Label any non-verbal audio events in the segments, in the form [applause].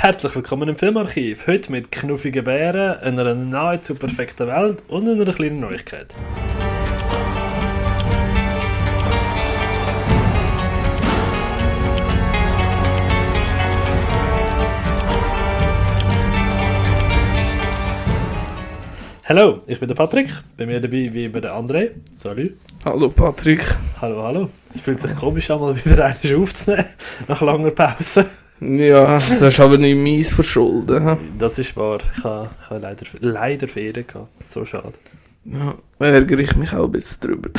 Herzlich willkommen im Filmarchiv. Heute mit knuffigen Bären, einer nahezu perfekten Welt und einer kleinen Neuigkeit. Hallo, ich bin der Patrick. Bei mir dabei wie immer der André. Salut. Hallo Patrick. Hallo, hallo. Es fühlt sich komisch an, mal wieder [laughs] einen aufzunehmen, nach langer Pause. Ja, das ist aber nicht meins verschulden. Das ist wahr. Ich habe, ich habe leider, leider Ferien gehabt. So schade. Ja, da ärgere ich mich auch ein bisschen drüber.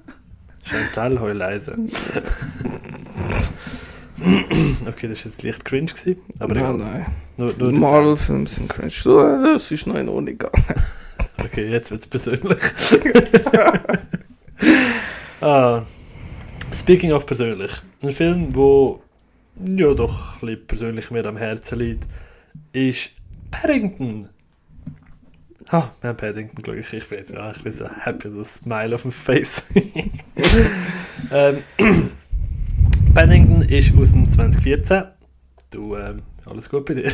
[laughs] Chantal, heu leise. okay, das war jetzt leicht cringe, gewesen, aber ja, nein. Nur, nur Marvel-Filme sind cringe. So, Das ist noch in Ordnung gegangen. [laughs] Okay, jetzt wird es persönlich. [laughs] ah, speaking of persönlich. Ein Film, wo ja doch ein persönlich mir am Herzen liegt, ist Paddington. Ah, wir haben Paddington geschaut. Ich, ich bin jetzt ja, ich bin so happy, ein Smile auf dem Face. [laughs] ähm, [clears throat] Paddington ist aus dem 2014. Du, ähm, alles gut bei dir?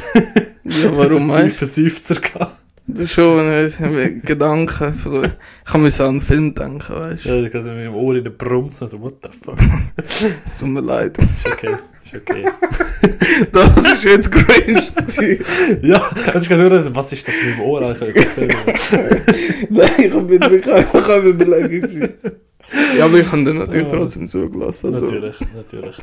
Ja, [laughs] warum meinst du? Seufzer gehabt. du? Schon, ich habe Gedanken verloren. Ich so an einen Film denken, weißt du? Ja, ich kann mit dem Ohr in den Brumms so, what the fuck. [laughs] Es tut mir leid. Ist okay, okay. [laughs] Das ist jetzt cringe. ja, also ich kann nur sagen, was ist das mit dem Ohr? Sagen. Nein, ich bin wirklich einfach am überlegen. Ja, aber ich habe dir natürlich Ja. trotzdem zugelassen. Also. Natürlich, natürlich.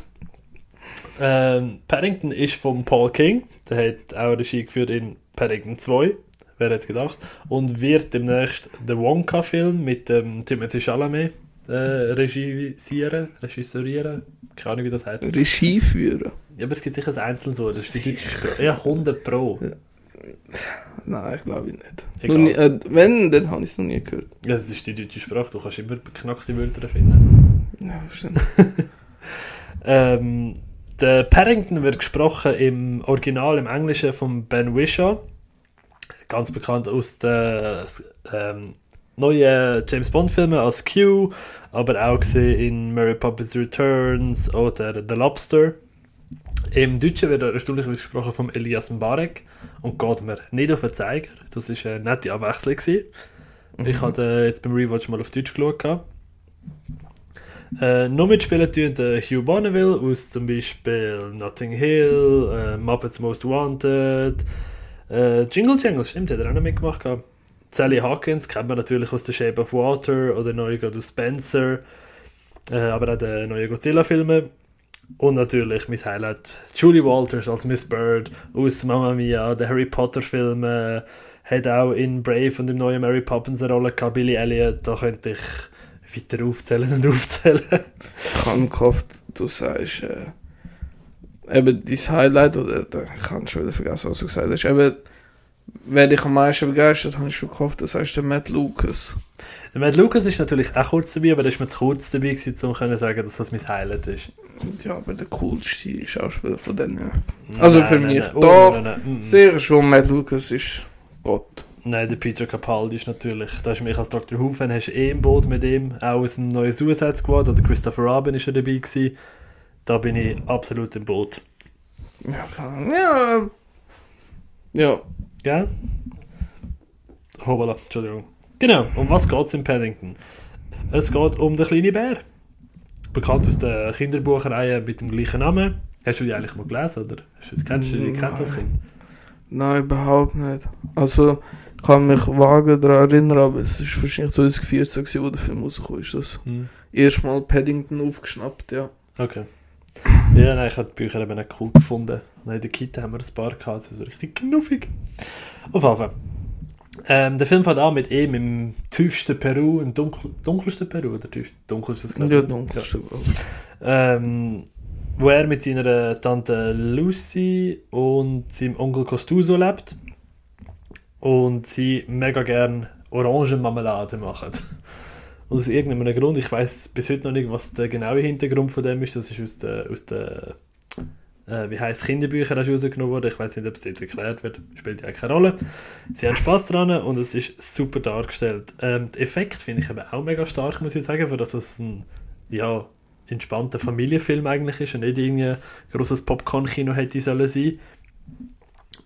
Ähm, Paddington ist von Paul King. Der hat auch Regie geführt in Paddington 2. Wer hätte es gedacht? Und wird demnächst den Wonka-Film mit dem Timothy Chalamet äh, regisieren, regisseurieren. Keine Ahnung, wie das heißt. Regie führen. Ja, aber es gibt sicher ein einzelnes Wort. Das ist die deutsche Sprache. Ja, 100 Pro. Nein, ich glaube nicht. Nie, äh, wenn, dann habe ich es noch nie gehört. Ja, das ist die deutsche Sprache. Du kannst immer beknackte Wörter finden. Ja, stimmt. [laughs] Ähm, der Paddington wird gesprochen im Original, im Englischen von Ben Whishaw. Ganz bekannt aus den ähm, neuen James Bond-Filmen als Q, aber auch gesehen in Mary Poppins Returns oder The Lobster. Im Deutschen wird er erstaunlicherweise gesprochen von Elias Mbarek und geht mir nicht auf den Zeiger. Das war eine nette Abwechslung. Gewesen. Ich habe äh, jetzt beim Rewatch mal auf Deutsch geschaut. Äh, noch mitspielen tun der Hugh Bonneville aus zum Beispiel Notting Hill, äh, Muppets Most Wanted, äh, Jingle Jangle, stimmt, hat er auch noch mitgemacht. gehabt. Sally Hawkins kennt man natürlich aus The Shape of Water oder neu aus Spencer, äh, aber auch den neuen Godzilla-Filmen. Und natürlich mein Highlight, Julie Walters als Miss Bird aus Mamma Mia, der Harry Potter-Filme, hat auch in Brave und im neuen Mary Poppins eine Rolle gehabt, Billy Elliot, da könnte ich weiter aufzählen und [laughs] aufzählen. Ich habe gehofft, du sagst, äh, eben dein Highlight, oder ich habe schon wieder vergessen, was du gesagt hast, eben, wer dich am meisten begeistert, habe ich schon gehofft, du sagst der Matt Lucas. Der Matt Lucas ist natürlich auch kurz dabei, aber der ist mir zu kurz dabei gewesen, um zu sagen, dass das mein Highlight ist. Ja, aber der coolste Schauspieler von denen. Also Nein, für nein, mich. nein. Oh, Doch, nein, nein, nein. Sehr schon, Matt Lucas ist Gott. Nein, der Peter Capaldi ist natürlich, da ist mich als Dr. Who-Fan, hast du eh im Boot mit ihm, auch aus dem neuen Suicide Squad, oder Christopher Robin ist ja dabei gewesen. Da bin ich absolut im Boot. Ja, Ahnung. ja. Ja, Gell? Hoppala, Entschuldigung. Genau, um was geht es in Paddington? Es geht um den kleinen Bär. Bekannt aus der Kinderbuchreihe mit dem gleichen Namen. Hast du die eigentlich mal gelesen, oder? Hast du, kennst du die kennst du das Kind? nein, überhaupt nicht. Also, ich kann mich vage daran erinnern, aber es ist wahrscheinlich 2014, gewesen, wo der Film rausgekommen ist. Das Hm. erstmal Paddington aufgeschnappt, ja. Okay. Ja, nein, ich habe die Bücher eben auch cool gefunden. Und in der Kita haben wir ein paar gehabt, so richtig knuffig. Auf jeden Fall. Ähm, der Film fängt an mit ihm im tiefsten Peru, im dunkel, dunkelsten Peru, oder tief, dunkelsten, glaub ich. Ja, dunkelste. Ja. Ähm, wo er mit seiner Tante Lucy und seinem Onkel Costuso lebt. Und sie mega gern Orangenmarmelade machen. Und aus irgendeinem Grund, ich weiß bis heute noch nicht, was der genaue Hintergrund von dem ist. Das ist aus der, aus der äh, wie heißt Kinderbücher rausgenommen worden. Ich weiß nicht, ob es jetzt erklärt wird. Spielt ja keine Rolle. Sie haben Spaß dran und es ist super dargestellt. Ähm, der Effekt finde ich aber auch mega stark, muss ich sagen, für dass es ein ja, entspannter Familienfilm eigentlich ist und nicht irgendwie ein grosses Popcorn-Kino hätte sollen sein.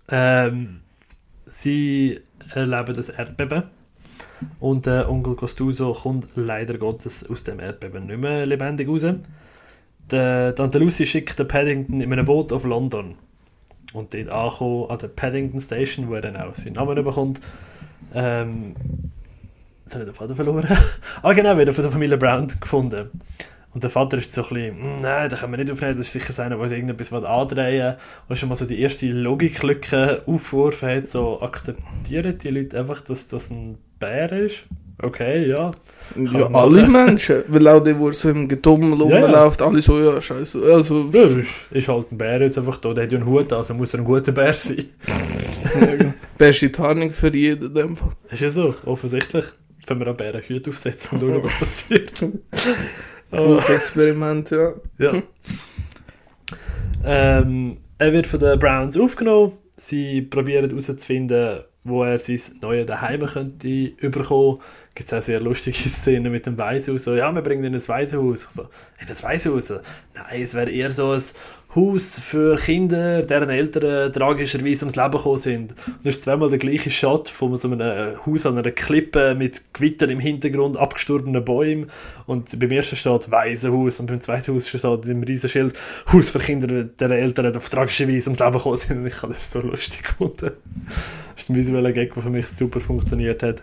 Ähm, sie erleben das Erdbeben und der Onkel Costuso kommt leider Gottes aus dem Erdbeben nicht mehr lebendig raus. Der Tante Lucy schickt den Paddington in einem Boot auf London. Und dort ankommen an der Paddington Station, wo er dann auch seinen Namen bekommt. Ähm, jetzt habe ich den Vater verloren. [laughs] ah genau, wieder von der Familie Brown gefunden. Und der Vater ist so ein bisschen, «Mm, nein, da können wir nicht aufnehmen, das ist sicher einer, der irgendetwas andrehen will. Und schon mal so die erste Logiklücke aufgeworfen hat, so akzeptieren die Leute einfach, dass das ein Bär ist? Okay, ja. Ja, alle machen. Menschen. Weil auch die, wo so im Getummel Ja, ja. rumläuft, alle so, ja, scheiße. Also, Ja, ist, ist halt ein Bär jetzt einfach da, der hat ja einen Hut, also muss er ein guter Bär sein. [laughs] beste Tarnung für jeden in dem Fall. Ist ja so, offensichtlich. Wenn wir an Bären Hüte aufsetzen und schauen, was [laughs] passiert. [laughs] Cooles Experiment, ja. Ja. ähm, er wird von den Browns aufgenommen. Sie probieren herauszufinden, wo er sein neues Daheim könnte überkommen. Gibt es auch sehr lustige [laughs] Szenen mit dem Waisenhaus. So, ja, wir bringen ihn in ein Waisenhaus. So, in ein Waisenhaus? Nein, es wäre eher so ein Haus für Kinder, deren Eltern tragischerweise ums Leben gekommen sind. Und das ist zweimal der gleiche Shot von so einem Haus an einer Klippe mit Gewittern im Hintergrund, abgestorbenen Bäumen. Und beim ersten steht Waisenhaus und beim zweiten Haus steht im Riesenschild Haus für Kinder, deren Eltern auf tragische Weise ums Leben gekommen sind. Und ich habe das so lustig gefunden. Das ist ein visueller Gag, der für mich super funktioniert hat.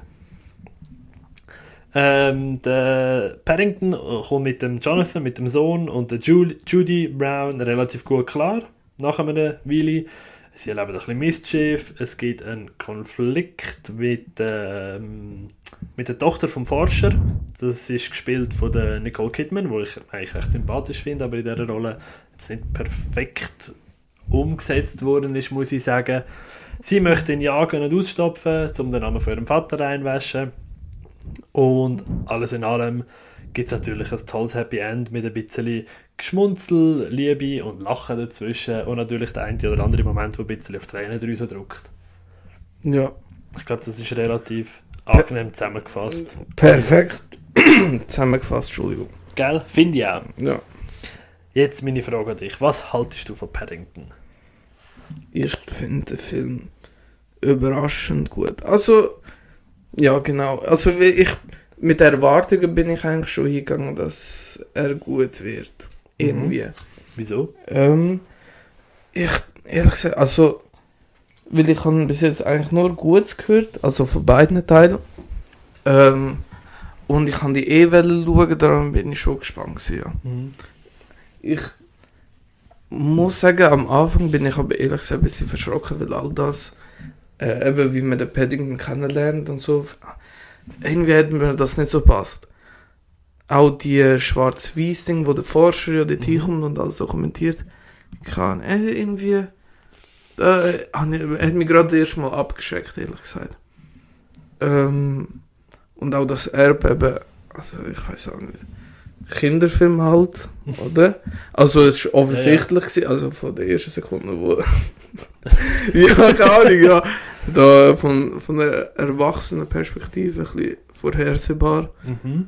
Ähm, der Paddington kommt mit dem Jonathan, mit dem Sohn und der Ju Judy Brown relativ gut klar, nach einer Weile. Sie erleben ein bisschen Mischief, es gibt einen Konflikt mit, ähm, mit der Tochter vom Forscher. Das ist gespielt von der Nicole Kidman, wo ich eigentlich recht sympathisch finde, aber in dieser Rolle jetzt nicht perfekt umgesetzt worden ist, muss ich sagen. Sie möchte ihn jagen und ausstopfen, um den Namen von ihrem Vater reinwaschen. Und alles in allem gibt es natürlich ein tolles Happy End mit ein bisschen Geschmunzel, Liebe und Lachen dazwischen und natürlich der eine oder andere Moment, der ein bisschen auf die Tränendrüse drückt. Ja. Ich glaube, das ist relativ angenehm zusammengefasst. Perfekt. [clears throat] Zusammengefasst, Entschuldigung. Gell? Finde ich auch. Ja. Jetzt meine Frage an dich. Was haltest du von Paddington? Ich finde den Film überraschend gut. Also, ja, genau. Also, wie ich, mit Erwartungen bin ich eigentlich schon hingegangen, dass er gut wird. Irgendwie. Wieso? Ähm, ich, ehrlich gesagt, also, weil ich habe bis jetzt eigentlich nur Gutes gehört, also von beiden Teilen. Ähm, und ich habe die eh wollen schauen, darum bin ich schon gespannt gewesen, ja. Ich muss sagen, am Anfang bin ich aber ehrlich gesagt ein bisschen verschrocken, weil all das, äh, eben wie man den Paddington kennenlernt und so, irgendwie hat mir das nicht so passt. Auch die schwarz-weiß Ding, wo der Forscher ja dort Mhm. hinkommt und alles so kommentiert, kann äh, irgendwie, da äh, hat ich- hat mich gerade erst mal abgeschreckt, ehrlich gesagt. Ähm, und auch das Erdbeben, also ich weiß auch nicht. Kinderfilm halt, oder? Also es war offensichtlich, gewesen, also von der ersten Sekunde, wo... [laughs] ja, keine Ahnung, ja. Da von, von der erwachsenen Perspektive ein bisschen vorhersehbar. Mhm.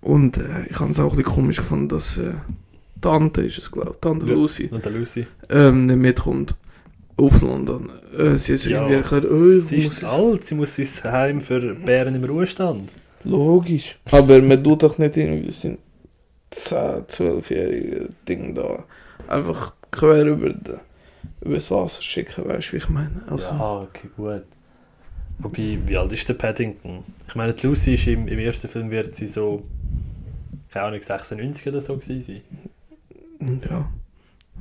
Und äh, ich habe es auch ein bisschen komisch gefunden, dass äh, Tante ist es, glaube ich, Tante Ja. Lucy, der Lucy. ähm, nicht mitkommt auf London. Äh, sie hat sich Ja. irgendwie erklärt, oh, Sie muss ist alt, sie muss sein Heim für Bären im Ruhestand. Logisch. Aber man tut doch nicht irgendwie sind 10, 12-jährige Ding da einfach quer über, de, über das Wasser schicken, weißt du, wie ich meine? Also, Ja, okay, gut. Wobei, wie alt ist der Paddington? Ich meine, die Lucy ist im, im ersten Film wird sie so, keine Ahnung, 96 oder so gewesen sein. ja.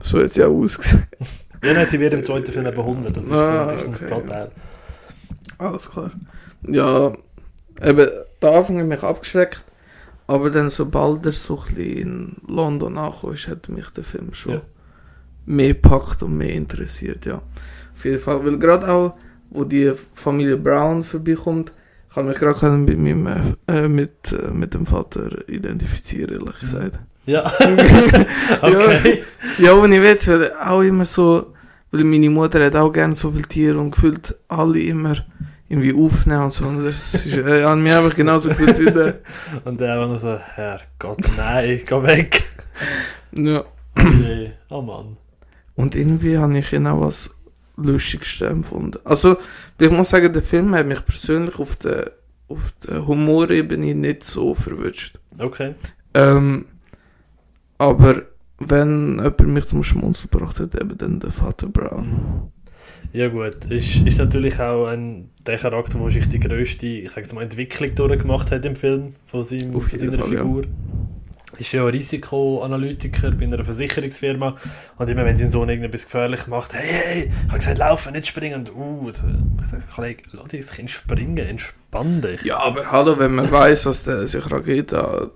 So hat sie auch ausgesehen. [laughs] Ja, nein, sie wird im zweiten Film eben 100, das ist Ah, so ein bisschen okay, Plotteil. Alles klar. Ja, eben, der Anfang hat mich abgeschreckt. Aber dann, sobald er so ein in London angekommen ist, hat mich der Film schon Ja. mehr gepackt und mehr interessiert, ja. Auf jeden Fall, weil gerade auch, wo die Familie Brown vorbeikommt, kann mich gerade mit, meinem, äh, mit, äh, mit dem Vater identifizieren, ehrlich gesagt. Ja, [laughs] [laughs] okay. Ja, und ich weiß, weil auch immer so, weil meine Mutter hat auch gerne so viele Tiere und gefühlt alle immer irgendwie aufnehmen und so. Und das ist, äh, an mir einfach genauso gefühlt wie der. [laughs] Und der war noch so, Herrgott, nein, geh weg. Ja. Nee. Oh Mann. Und irgendwie habe ich ihn auch als lustigste empfunden. Also, ich muss sagen, der Film hat mich persönlich auf der, auf der Humorebene nicht so verwünscht. Okay. Ähm, aber wenn jemand mich zum Schmunzeln gebracht hat, eben dann der Vater Brown. Ja gut, ist, ist natürlich auch ein, der Charakter, der wahrscheinlich die grösste, ich sage mal, Entwicklung durchgemacht hat im Film von, seinem, von seiner Fall, ja. Figur. Ist ja Risikoanalytiker bei einer Versicherungsfirma und immer wenn sein Sohn irgendetwas gefährlich macht, hey, hey, ich habe gesagt, laufen, nicht springen. Und uh, also, ich sage, Kollege, lass dieses Kind springen, entspann dich. Ja, aber hallo, wenn man weiß, dass der sich Rakete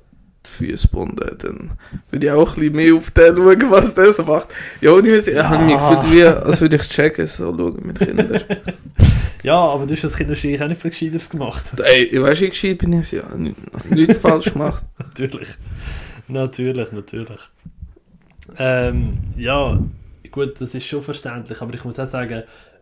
gebunden hat, dann würde ich auch ein bisschen mehr auf den schauen, was der so macht. Ja, und ich, ich habe mich gefühlt, wie, als würde ich checken, so schauen mit Kindern. [laughs] Ja, aber du hast das Kind wahrscheinlich auch nicht viel Gescheiteres gemacht. Ey, ich weiß, wie gescheit bin ich, ja, nichts nicht falsch gemacht. [laughs] natürlich. Natürlich, natürlich. Ähm, ja, gut, das ist schon verständlich, aber ich muss auch sagen,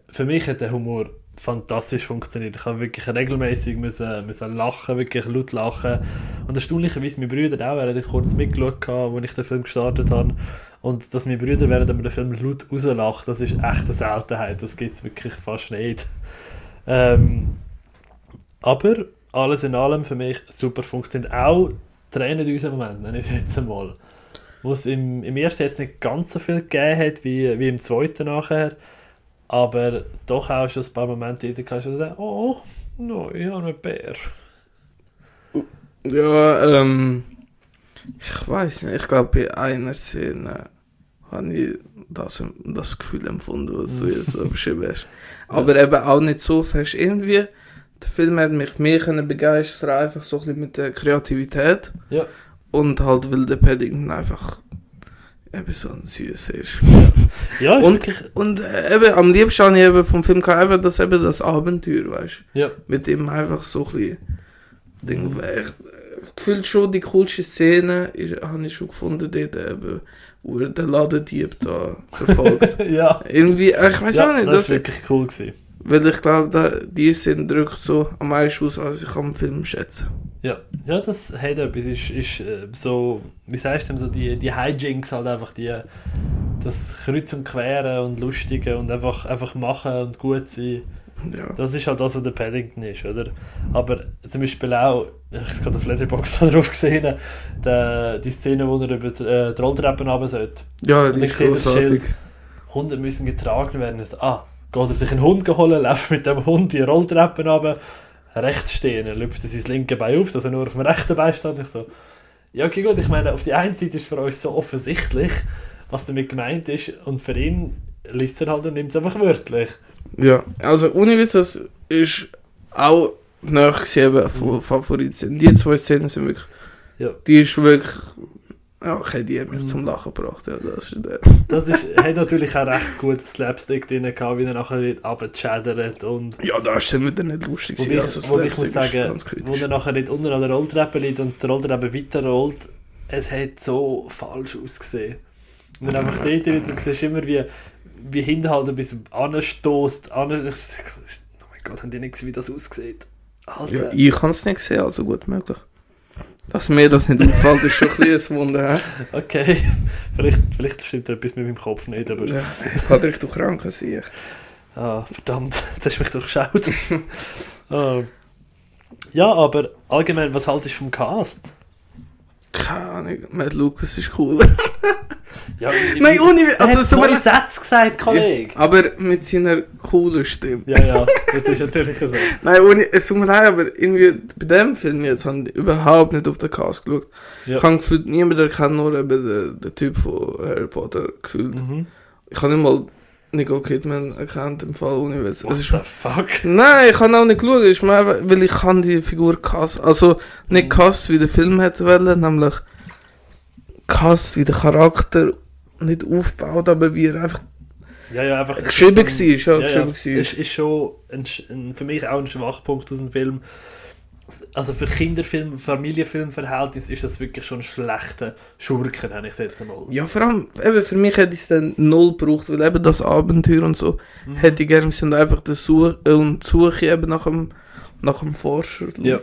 für mich hat der Humor fantastisch funktioniert. Ich habe wirklich regelmäßig müssen, müssen lachen, wirklich laut lachen. Und erstaunlicherweise, meine Brüder auch, während ich kurz mitgeschaut habe, als ich den Film gestartet habe. Und dass meine Brüder während wir den Film laut rauslachen, das ist echt eine Seltenheit. Das gibt es wirklich fast nicht. Ähm, aber alles in allem für mich super funktioniert. Auch Tränen in unseren Moment, nenne ich es jetzt einmal. Wo es im, im ersten jetzt nicht ganz so viel gegeben hat, wie, wie im zweiten nachher. Aber doch auch schon ein paar Momente, in denen kannst du sagen, oh, no, ich habe einen Bär. Ja, ähm, ich weiß nicht, ich glaube, bei einer Szene habe ich das, das Gefühl empfunden, was du jetzt [laughs] so beschrieben hast. Aber eben auch nicht so fest. Irgendwie, der Film hat mich mehr können begeistern, einfach so ein bisschen mit der Kreativität. Ja. Und halt, weil der Paddington einfach eben so ein süß ist. Ja, ist Und, wirklich. und äh, eben, am liebsten habe ich eben vom Film einfach das, eben das Abenteuer, weißt du. Ja. Mit dem einfach so ein bisschen Ding, ich, gefühlt schon die coolste Szene ist, habe ich schon gefunden, dort eben, wo er den Ladendieb da verfolgt. [laughs] ja. Irgendwie, äh, ich weiß ja, auch nicht, das, war wirklich cool. Gewesen. Weil ich glaube, da, die Szene drückt so am meisten aus, als ich am Film schätze. Ja, ja, das hat etwas. Ist, ist äh, so, wie sagst du so die, die Hijinks halt einfach die, das Kreuz und Queren und Lustige und einfach, einfach machen und gut sein. Ja. Das ist halt das, was der Paddington ist, oder? Aber zum Beispiel auch, ich habe gerade auf Letterboxd [laughs] drauf gesehen, die, die Szene, wo er über die, äh, die Rolltreppen runter sollte. Ja, die ist großartig. Hunde müssen getragen werden. Ah, geht er sich einen Hund holen, läuft mit dem Hund die Rolltreppen runter, rechts stehen, er lüpft sein linke Bein auf, dass er nur auf dem rechten Bein steht. Ich so, ja, okay, gut, ich meine, auf die einen Seite ist für uns so offensichtlich, was damit gemeint ist, und für ihn liest er halt und nimmt es einfach wörtlich. Ja, also Univis ist auch nachgesehen von Favoriten. Die zwei Szenen sind wirklich, Ja. die ist wirklich, ja, okay, die hat mich zum Lachen gebracht. Ja, das ist der. Das ist, hat natürlich auch recht gut Slapstick drin gehabt, wie er nachher nicht runtergeschädert und Ja, da ist dann wieder nicht lustig. Gewesen. ich, wobei ich muss sagen, wo er nachher nicht unten an der Rolltreppe liegt und die Rolltreppe weiterrollt, es hat so falsch ausgesehen. Und dann einfach dort drin, du siehst immer, wie, wie hinten halt ein bisschen anstößt. An, ich sag, oh mein Gott, haben die nicht gesehen, wie das aussieht? Ja, Alter. ich kann es nicht sehen, also gut möglich. Dass mir das nicht auffällt, ist schon ein bisschen ein Wunder. [laughs] Okay, vielleicht, vielleicht stimmt etwas mit meinem Kopf nicht, aber Ja, ich kann durch Kranken sehen. ah, verdammt, [laughs] jetzt hast du mich durchschaut. [laughs] ah. Ja, aber allgemein, was haltest du vom Cast? Keine Ahnung, Matt Lucas ist cool. [laughs] Ja, Nein, ohne. also so mal- Sätze gesagt, Kollege. aber mit seiner coolen Stimme. Ja, ja, [laughs] das ist natürlich so. Nein, ohne, es tut mir leid, aber irgendwie bei dem Film jetzt habe ich überhaupt nicht auf den Cast geschaut. Ja. Ich habe gefühlt, niemand erkennt nur eben den, den Typ von Harry Potter gefühlt. Mhm. Ich habe nicht mal Nicole Kidman erkannt im Fall Witz. What the fuck? nein, ich habe auch nicht geschaut, ist mir einfach, weil ich kann die Figur Cast, also nicht Cast wie der Film hätte wollen, nämlich Cast wie der Charakter nicht aufgebaut, aber wie er einfach Ja, ja, einfach. geschrieben es ist war, ein- ja, ja, ja, geschrieben war. ist, ist schon ein, ein, für mich auch ein Schwachpunkt aus dem Film. Also für Kinderfilm, Familienfilmverhältnis ist das wirklich schon ein schlechter Schurken, habe ich jetzt einmal. Ja, vor allem, eben für mich hätte ich es dann null gebraucht, weil eben das Abenteuer und so Mhm. hätte ich gerne und einfach die Suche, äh, und Suche eben nach dem, nach dem Forscher. Ja.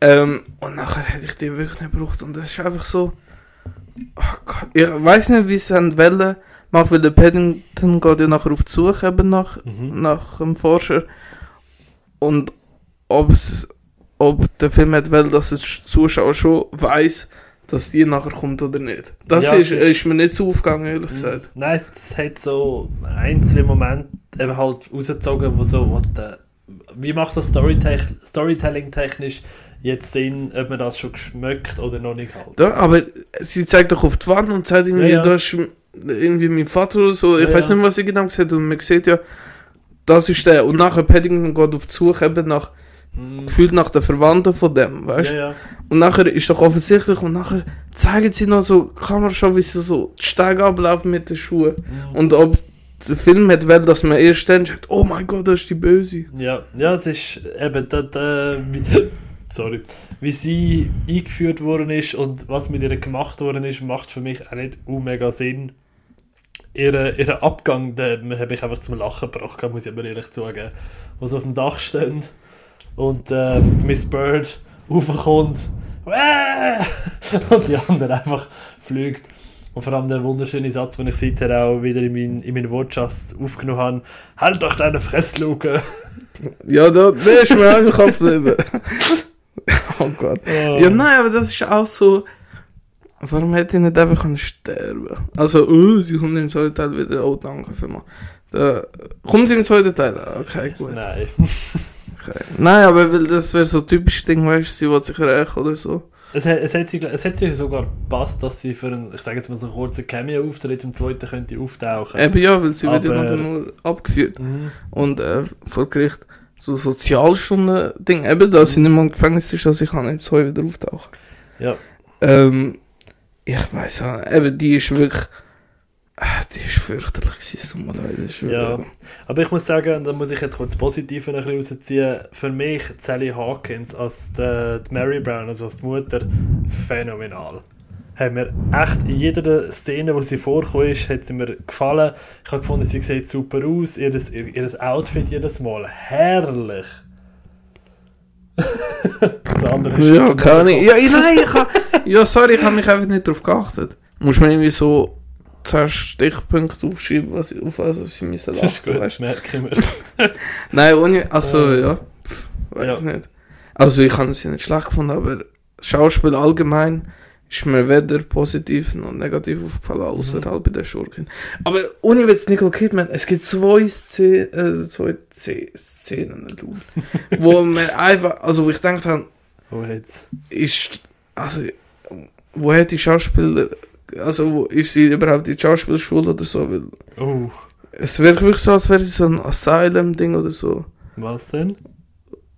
Ähm, und nachher hätte ich die wirklich nicht gebraucht und das ist einfach so, oh Gott, ich weiß nicht, wie sie haben wollen macht, weil der Paddington geht ja nachher auf die Suche eben nach, Mhm. nach dem Forscher. Und ob, es, ob der Film hat will, dass der Zuschauer schon weiß, dass die nachher kommt oder nicht. Das Ja, ist, ist- ist mir nicht so aufgegangen, ehrlich gesagt. Nein, es hat so ein, zwei Momente eben halt rausgezogen, wo so, what the, wie macht das Storytech- Storytelling technisch jetzt Sinn, ob man das schon geschmeckt oder noch nicht halt. Ja, aber sie zeigt doch auf die Wand und sagt irgendwie, Ja, ja. da ist irgendwie mein Vater oder so. Ich Ja, weiß nicht, was sie genau gesagt hat. Und man sieht ja, das ist der. Und nachher Paddington geht auf die Suche eben nach, Mhm. gefühlt nach den Verwandten von dem, weißt du? Ja, ja. Und nachher ist doch offensichtlich, und nachher zeigen sie noch so, kann man schon, wie sie so die Steige ablaufen mit den Schuhen. Mhm. Und ob der Film hat will, dass man erst dann sagt, oh mein Gott, das ist die Böse. Ja, ja, es ist eben, da, da, wie, [laughs] sorry, wie sie eingeführt worden ist und was mit ihr gemacht worden ist, macht für mich auch nicht mega Sinn. Ihren ihre Abgang, den habe ich einfach zum Lachen gebracht, muss ich aber ehrlich zugeben. Wo sie auf dem Dach stehen und äh, Miss Bird raufkommt «Wäh!» [laughs] und die andere einfach fliegt. Und vor allem der wunderschöne Satz, den ich seither auch wieder in meinen in mein Wortschatz aufgenommen habe: Halt doch deine Fressluke! [laughs] Ja, da, der ist mir auch im Kopf geblieben. [laughs] oh Gott. Ja, nein, aber das ist auch so. Warum hätte ich nicht einfach können sterben Also, uh, sie kommt im zweiten Teil wieder. Oh, danke vielmals. Da, kommt sie im zweiten Teil? Okay, gut. Nein. Nein, aber weil das wäre so ein typisches Ding, weißt du, sie will sich rächen oder so. Es, hat- es, hat, sie- es hat sich sogar gepasst, dass sie für einen, ich sage jetzt mal so einen kurzen Cameo-Auftritt im zweiten könnte auftauchen. Eben ja, weil sie wird ja Aber- nur abgeführt. Mhm. Und äh, vor Gericht so Sozialstunden-Ding. Eben, da sie nicht mal im Gefängnis ist, dass ich kann im Zoo wieder auftauchen. Ja. Ähm, ich weiß ja, eben, die ist wirklich. Ah, die ist fürchterlich das ist Ja. Aber ich muss sagen, da muss ich jetzt kurz das Positive ein bisschen rausziehen. Für mich Sally Hawkins als die, die Mary Brown, also als die Mutter, phänomenal. Hat mir echt in jeder Szene, wo sie vorgekommen ist, hat sie mir gefallen. Ich habe gefunden, sie sieht super aus. Ihr, ihr, ihr Outfit jedes Mal herrlich. [laughs] Der andere ist Ja, keine Ahnung. Ja, ich- nein, ich hab, ja, sorry, ich habe mich einfach nicht darauf geachtet. Muss man irgendwie so 10 Stichpunkte aufschreiben, was ich, auf was sie müssen Das ist lachen, gut, weißt merke ich. [laughs] Nein, ohne, also, Äh, ja, pff, weiß ja. nicht. Also, ich habe sie nicht schlecht gefunden, aber Schauspiel allgemein ist mir weder positiv noch negativ aufgefallen, außer Mhm. halt bei der Schurkin. Aber ohne Witz, Nicole Kidman, es gibt zwei, Szenen, äh, zwei Szenen, [laughs] wo mir einfach, also wo ich gedacht habe, Oh, jetzt. ist, also, wo hat die Schauspieler, also ist sie überhaupt in die Schauspielschule oder so, weil Oh, es wirkt wirklich so, als wäre sie so ein Asylum-Ding oder so. was denn?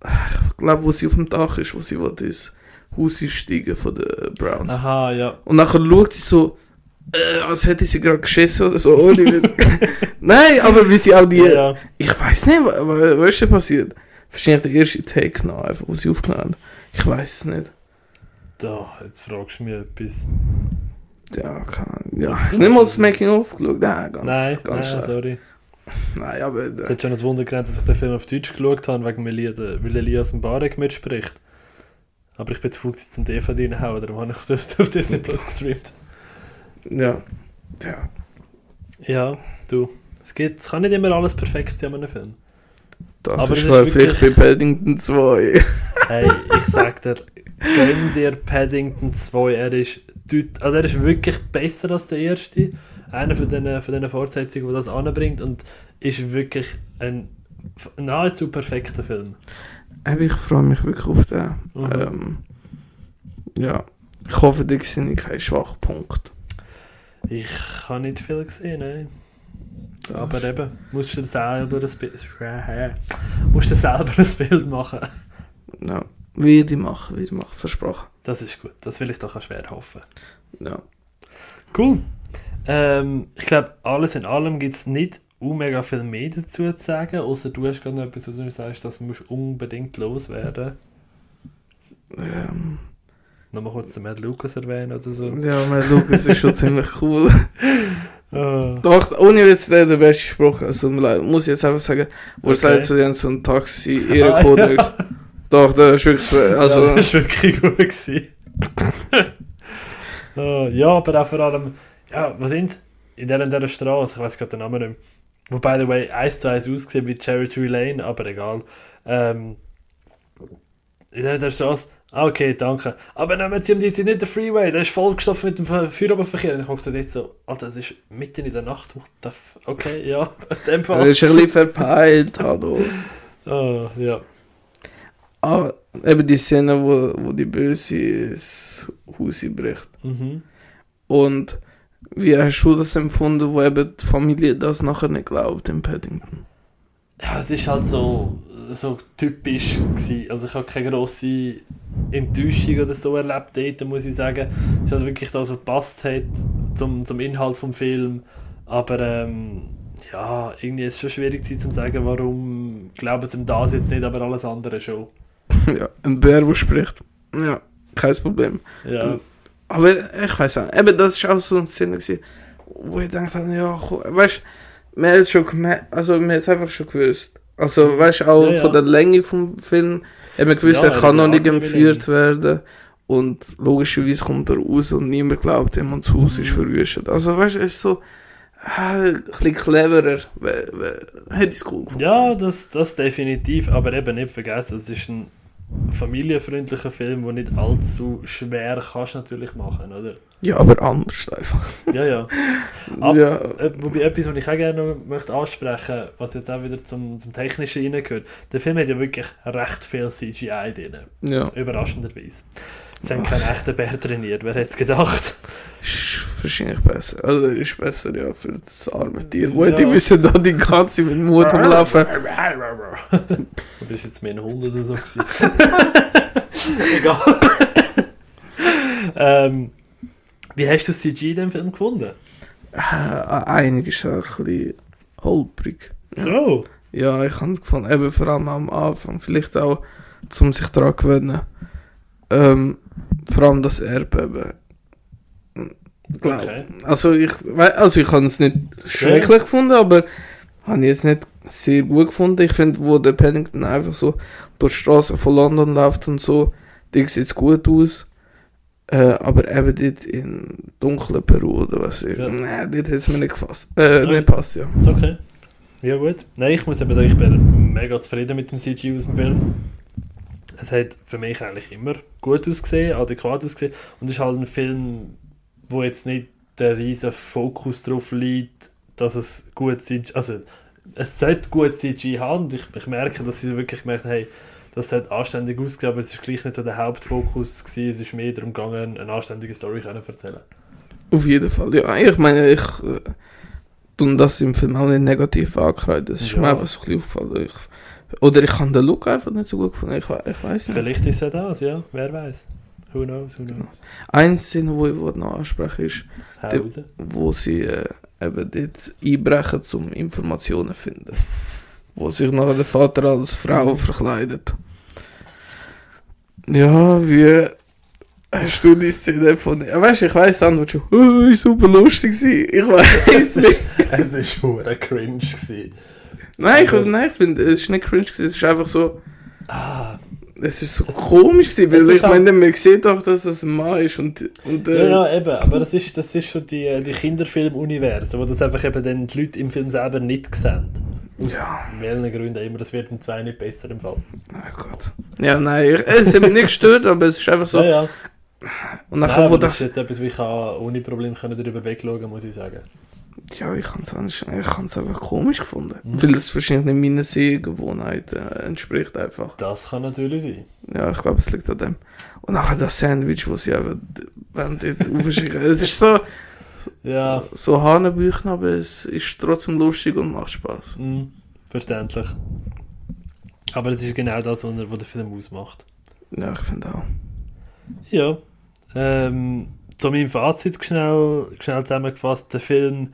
Ich glaube, wo sie auf dem Dach ist, wo sie will, ins Haus einsteigen von den Browns. Aha, ja. Und nachher schaut sie so, äh, als hätte sie gerade geschissen oder so, ohne. [laughs] Nein, aber wie sie auch die, ja. ich weiß nicht, wa- wa- was ist denn passiert? Wahrscheinlich der erste Take noch, einfach, wo sie aufgenommen hat. Ich weiß es nicht. Da, jetzt fragst du mich etwas. Ja, kann, ja. Das nicht mal das Making-of geschaut? Nein, ganz, nein, ganz nein, schlecht. sorry. Nein, aber... Es Äh, hat schon ein Wunder gerannt, dass ich den Film auf Deutsch geschaut habe, wegen Eli- der- weil Elias Mbarek mitspricht. Aber ich bin zu faul zum DVD reinhauen, darum habe ich auf, auf Disney Plus gestreamt. ja. Ja. Ja, du. Es, geht, es kann nicht immer alles perfekt sein an einem Film. Das Aber ist es ist vielleicht bei wirklich- Paddington 2. Hey, ich sag dir, gönn dir Paddington 2. Er ist, also er ist wirklich besser als der erste. Einer von diesen, von diesen Fortsetzungen, die das anbringt. Und ist wirklich ein nahezu perfekter Film. Ich freue mich wirklich auf den. Mhm. Ähm, ja. Ich hoffe, die sind kein Schwachpunkt. Ich habe nicht viel gesehen, nein. Aber eben, musst du selber ein Bild, [laughs] musst du selber ein Bild machen. Ja. Wie die machen, wie die machen, versprochen. Das ist gut, das will ich doch auch schwer hoffen. Ja. Cool. Ähm, ich glaube, alles in allem gibt es nicht uh, mega viel mehr dazu zu sagen, außer du hast gerade noch etwas, wo du sagst, das muss unbedingt loswerden. Ähm, Nochmal kurz den Matt Lucas erwähnen oder so. ja, mein Lukas ist schon [laughs] ziemlich cool. Ah, Doch, ohne Witz, der hat den besten Spruch. Also, muss ich jetzt einfach sagen, wo Okay. so, die haben so einen [laughs] Ah, Taxi-Ehrenkodex. Doch, der ist wirklich so, also, ja, das war wirklich gut. Gewesen. [laughs] Ah, ja, aber auch vor allem, ja, was sind's? in der, in der Straße, ich weiß gerade den Namen nicht mehr, wo by the way eins zu eins aussieht wie Cherry Lane, aber egal. Ähm, in der Straße, ah, okay, danke. Aber nehmen Sie um die Zeit nicht den Freeway, der ist vollgestopft mit dem Fe- Feierabendverkehr. Und ich gucke dort so, Alter, es ist mitten in der Nacht, what the f Okay, ja, [laughs] in dem Er Fall. ist ein bisschen verpeilt, hallo. Ah, ja. Ah, eben die Szene, wo, wo die Böse ins Haus bricht. Mhm. Und wie hast du das empfunden, wo eben die Familie das nachher nicht glaubt in Paddington? Ja, es ist halt so, so typisch gewesen. Also ich habe keine grosse Enttäuschung oder so erlebt dort, muss ich sagen. Es ist halt wirklich das, was gepasst hat zum, zum Inhalt vom Film. Aber ähm, ja, irgendwie ist es schon schwierig zu sagen, warum glauben sie das jetzt nicht, aber alles andere schon. Ja, ein Bär, der spricht. Ja, kein Problem. Ja, Aber ich weiß auch, eben das ist auch so eine Szene, gewesen, wo ich dachte, ja, weißt du, man hat schon gemerkt, also hat es einfach schon gewusst. Also, weißt du, auch Ja, ja. von der Länge vom Film, man gewusst, Ja, er kann noch nicht entführt werden. Und logischerweise kommt er raus und niemand glaubt ihm und das Haus ist verwüstet. Also, weißt du, es ist so ah, ein bisschen cleverer. Hätte ich es cool gefunden. ja das, das definitiv, aber eben nicht vergessen, es ist ein familienfreundlicher Film, der nicht allzu schwer kannst natürlich machen, oder? Ja, aber anders einfach. Ja, ja. [laughs] Ab- ja, Äh, Wobei etwas, was ich auch gerne noch möchte ansprechen was jetzt auch wieder zum, zum Technischen reingehört. Der Film hat ja wirklich recht viel CGI drin. ja. Überraschenderweise. Sie haben keinen [laughs] echten Bär trainiert, wer hätte es gedacht? Wahrscheinlich besser. Also ist besser, ja, für das arme Tier. Wo Ja. die müssen da die ganze mit Mut rumlaufen. Du bist jetzt mehr ein Hund oder so. gewesen. [laughs] Egal. ähm, wie hast du CGI in dem Film gefunden? Äh, einig ist auch ein bisschen holprig. Oh. Ja, ich habe es gefunden, eben vor allem am Anfang, vielleicht auch, um sich daran zu gewöhnen. Ähm, vor allem das Erdbeben. Glaub. Okay. Also ich, also ich habe es nicht schrecklich gefunden, aber habe ich jetzt nicht sehr gut gefunden. Ich finde, wo der Pennington einfach so durch die Straße von London läuft und so, sieht es gut aus. Äh, aber eben dort in dunklen Peru oder was ist, Ja. nein, dort hat es mir nicht gefasst. Äh, Nein. nicht passt, ja. Okay. Ja gut. Nein, ich muss eben sagen, ich bin mega zufrieden mit dem CGI aus dem Film. Es hat für mich eigentlich immer gut ausgesehen, adäquat ausgesehen. Und es ist halt ein Film, wo jetzt nicht der riesen Fokus drauf liegt, dass es gut CGI, also es sollte gut CGI haben. Und ich, ich merke, dass sie wirklich gemerkt haben, hey, das hat anständig ausgesehen, aber es ist gleich nicht so der Hauptfokus gewesen. Es ist mehr darum gegangen, eine anständige Story können erzählen. Auf jeden Fall, ja. Ich meine, ich äh, tue das im Film auch nicht negativ ankreiden. Das ist Ja. mir einfach so ein bisschen aufgefallen. Ich, oder ich habe den Look einfach nicht so gut gefunden. Ich, ich weiß nicht. Vielleicht ist es ja das, ja, wer weiß. Who knows, who knows. Eine Szene, die ich noch ansprechen ist, Die- wo sie äh, eben dort einbrechen, um Informationen zu finden. wo sich nachher der Vater als Frau verkleidet. Ja, wie hast du die Szene von... Ja, weißt du, ich weiss dann, Antwort schon, [laughs] oh, ist super lustig gewesen. Ich weiß [laughs] nicht. es war schon cringe. Gewesen. Nein, ich, Also- nein, ich finde, es ist nicht cringe gewesen, es ist einfach so... Ah, Es ist so komisch gewesen, es weil ich meine, man sieht doch, dass es ein Mann ist und... und ja, äh, ja, eben. Aber das ist, das ist so die, äh, die Kinderfilm-Universum, wo das einfach eben dann die Leute im Film selber nicht sehen. Aus Ja. welchen Gründen immer. Das wird im 2 nicht besser im Fall. Oh Gott. Ja, nein, ich, es hat mich nicht gestört, aber es ist einfach so... ja, ja. Und Nein, nachher, aber wo das das... ist jetzt etwas, wie ich ohne Probleme darüber wegschauen muss ich sagen. Ja, ich kann es einfach komisch gefunden. Mhm. Weil es wahrscheinlich nicht meinen Sehgewohnheiten äh, entspricht einfach. Das kann natürlich sein. Ja, ich glaube, es liegt an dem. Und nachher das Sandwich, das sie einfach wenn dort [laughs] aufschicken. Es ist so, Ja, so Hanebüchen, aber es ist trotzdem lustig und macht Spaß. mh, verständlich. Aber es ist genau das, was er- was der Film ausmacht. Ja, ich finde auch. Ja, ähm, zu meinem Fazit schnell, schnell zusammengefasst, der Film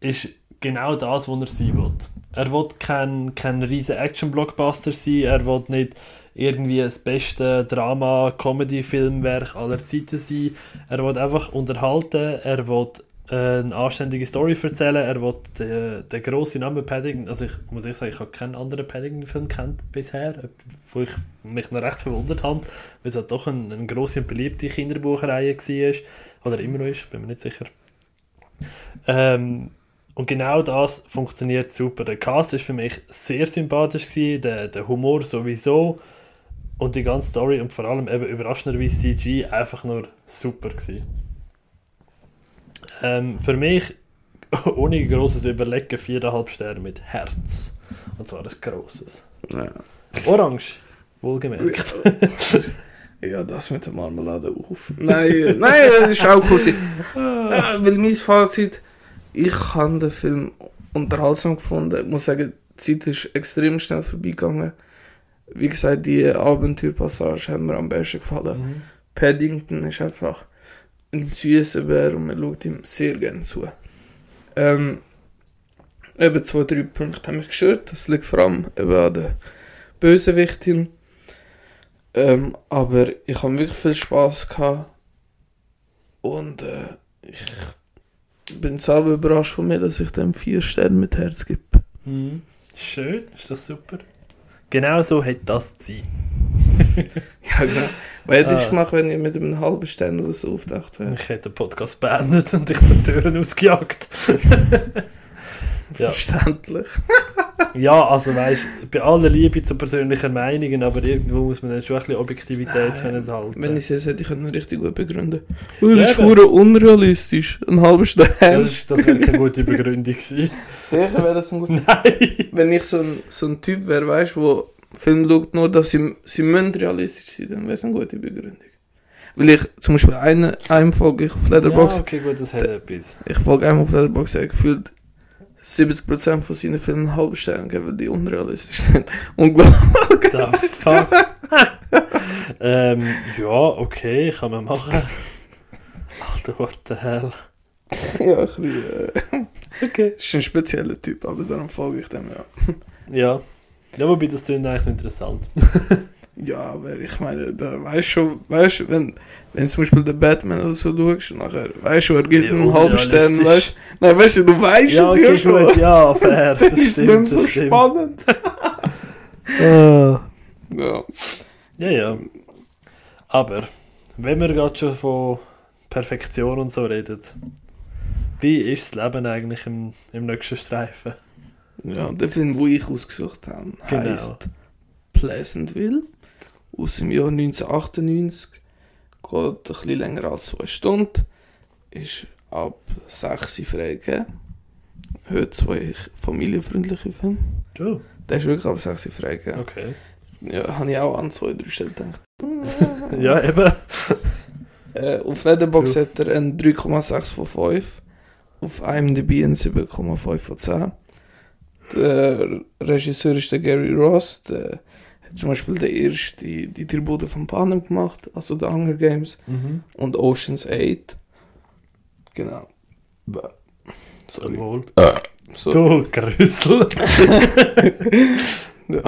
ist genau das, was er sein will. Er will kein, kein riesen Action-Blockbuster sein, er will nicht irgendwie das beste Drama-Comedy-Filmwerk aller Zeiten sein, er will einfach unterhalten, er will eine anständige Story erzählen, er will den, den grossen Namen Paddington, also ich muss ehrlich sagen, ich habe keinen anderen Paddington-Film kennt bisher, wo ich mich noch recht verwundert habe, weil es halt doch eine, eine grosse und beliebte Kinderbuchreihe war, oder immer noch ist, bin mir nicht sicher. Ähm, und genau das funktioniert super. Der Cast ist für mich sehr sympathisch gewesen, der, der Humor sowieso und die ganze Story und vor allem eben überraschenderweise CG einfach nur super gewesen. Ähm, für mich [laughs] ohne großes Überlegen 4,5 Sterne mit Herz. Und zwar ein grosses. Ja. Orange, wohlgemerkt. [laughs] Ja, das mit der Marmelade auf. Nein, nein, das ist auch cool. Ja, weil mein Fazit, ich habe den Film unterhaltsam gefunden. Ich muss sagen, die Zeit ist extrem schnell vorbeigegangen. Wie gesagt, die Abenteuerpassage hat mir am besten gefallen. Mhm. Paddington ist einfach ein süßer Bär und man schaut ihm sehr gerne zu. Ähm, eben zwei, drei Punkte haben mich gestört. Das liegt vor allem eben an der Bösewichtin. Ähm, aber ich habe wirklich viel Spaß gehabt. Und äh, ich bin selber überrascht von mir, dass ich dem vier Sterne mit Herz gebe. Mhm. Schön, ist das super. Genau so hätte das zu sein. Ja, genau. Was hätte ich Ah. gemacht, wenn ich mit einem halben Stern oder so aufgedacht wäre? Ich hätte den Podcast beendet und dich zur Türen ausgejagt. [laughs] ja. Verständlich. [laughs] ja, also weißt bei aller Liebe zu persönlichen Meinungen, aber irgendwo muss man dann schon ein bisschen Objektivität Nein, können halten. Wenn ich es hätte, ich könnte ihn richtig gut begründen. Oh, das ist eben. verdammt unrealistisch. Ein halber Stern. das ist, das wäre keine gute Begründung gewesen. Sicher wäre das ein guter. [laughs] Nein! Wenn ich so ein, so ein Typ wäre, weißt du, wo Film schaut, nur dass sie, sie müssen realistisch sein, dann wäre es eine gute Begründung. Weil ich zum Beispiel eine, einem folge ich auf Letterboxd, Ja, okay, gut, das hat etwas. ich folge einem auf Letterboxd, der gefühlt 70% von seinen Filmen einen halben Stern geben, weil die unrealistisch sind. [laughs] Unglaublich. The fuck? [laughs] ähm, ja, okay, kann man machen. Alter, what the hell? [laughs] ja, ein bisschen, äh, Okay. ist ein spezieller Typ, aber darum folge ich dem, ja. Ja. Ja, wobei das klingt eigentlich interessant. [laughs] Ja, aber ich meine, da weißt schon, weißt du, wenn, wenn zum Beispiel der Batman oder so schaust, nachher, weißt du, er gibt Ja, einen halben Stern, weißt du, nein, weißt du, du weißt Ja, es ja okay, schon. gut, ja, fair. [laughs] Das ist stimmt, nicht so stimmt. spannend. [laughs] Ja. Ja, ja. Aber, wenn wir gerade schon von Perfektion und so reden, wie ist das Leben eigentlich im, im nächsten Streifen? Ja, der Film, den ich ausgesucht habe, Genau. heisst Pleasantville, aus dem Jahr 1998, geht ein bisschen länger als zwei Stunden, ist ab 6 Uhr freigegeben. Heute zwei familienfreundliche Filme. Oh, Der ist wirklich ab 6 Uhr freigegeben. okay. Ja, habe ich auch an zwei, drei Stellen gedacht. [laughs] Ja, eben. [laughs] Äh, auf Letterboxd hat er ein 3,6 von 5. Auf IMDb ein 7,5 von 10. Der Regisseur ist der Gary Ross. Der hat zum Beispiel der erste die, die Tribute von Panem gemacht, also der Hunger Games Mhm. und Ocean's 8. Genau. Zum Wohl. So. Du, Grüssel. [laughs] [laughs]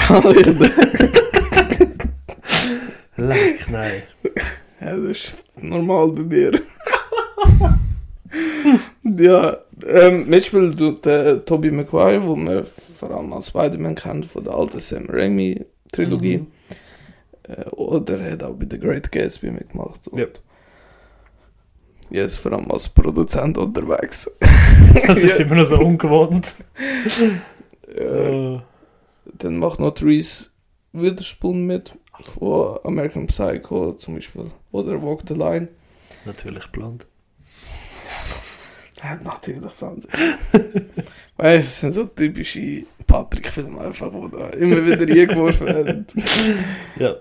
Leck, nein. Ja, das ist normal bei mir. [laughs] ja, ähm, mitspielt tut der Tobey Maguire, wo man vor allem als Spider-Man kennt von der alten Sam Raimi Trilogie. Mhm. Äh, oder er hat auch bei The Great Gatsby mitgemacht. Und Yep. Ja, ist vor allem als Produzent unterwegs. [laughs] Das ist immer noch so ungewohnt. Äh, Äh, dann macht noch Reese Witherspoon mit von American Psycho zum Beispiel. Oder Walk the Line. natürlich blond. Er [laughs] hat natürlich Fernsehen. weißt du, es sind so typische Patrick-Filme einfach, die da immer wieder eingeworfen werden. [laughs] Ja.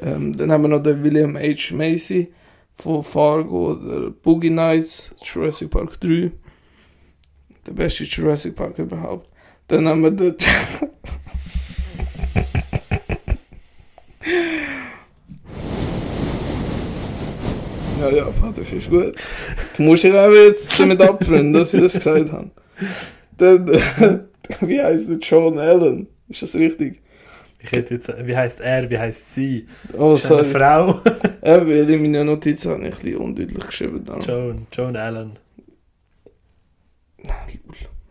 Ähm, dann haben wir noch den William H. Macy von Fargo oder Boogie Nights, Jurassic Park 3. Der beste Jurassic Park überhaupt. Dann haben wir den. [laughs] ja, ja, Patrick ist gut. Du musst dich auch jetzt damit abfreuen, dass ich das gesagt habe. Dann, [laughs] wie heißt der John Allen? Ist das richtig? Ich hätte jetzt, wie heißt er, wie heißt sie? Oh, ist eine sorry. Frau? [laughs] Ja, weil in meiner Notiz habe ich ein bisschen undeutlich geschrieben. Dann. Joan, Joan Allen.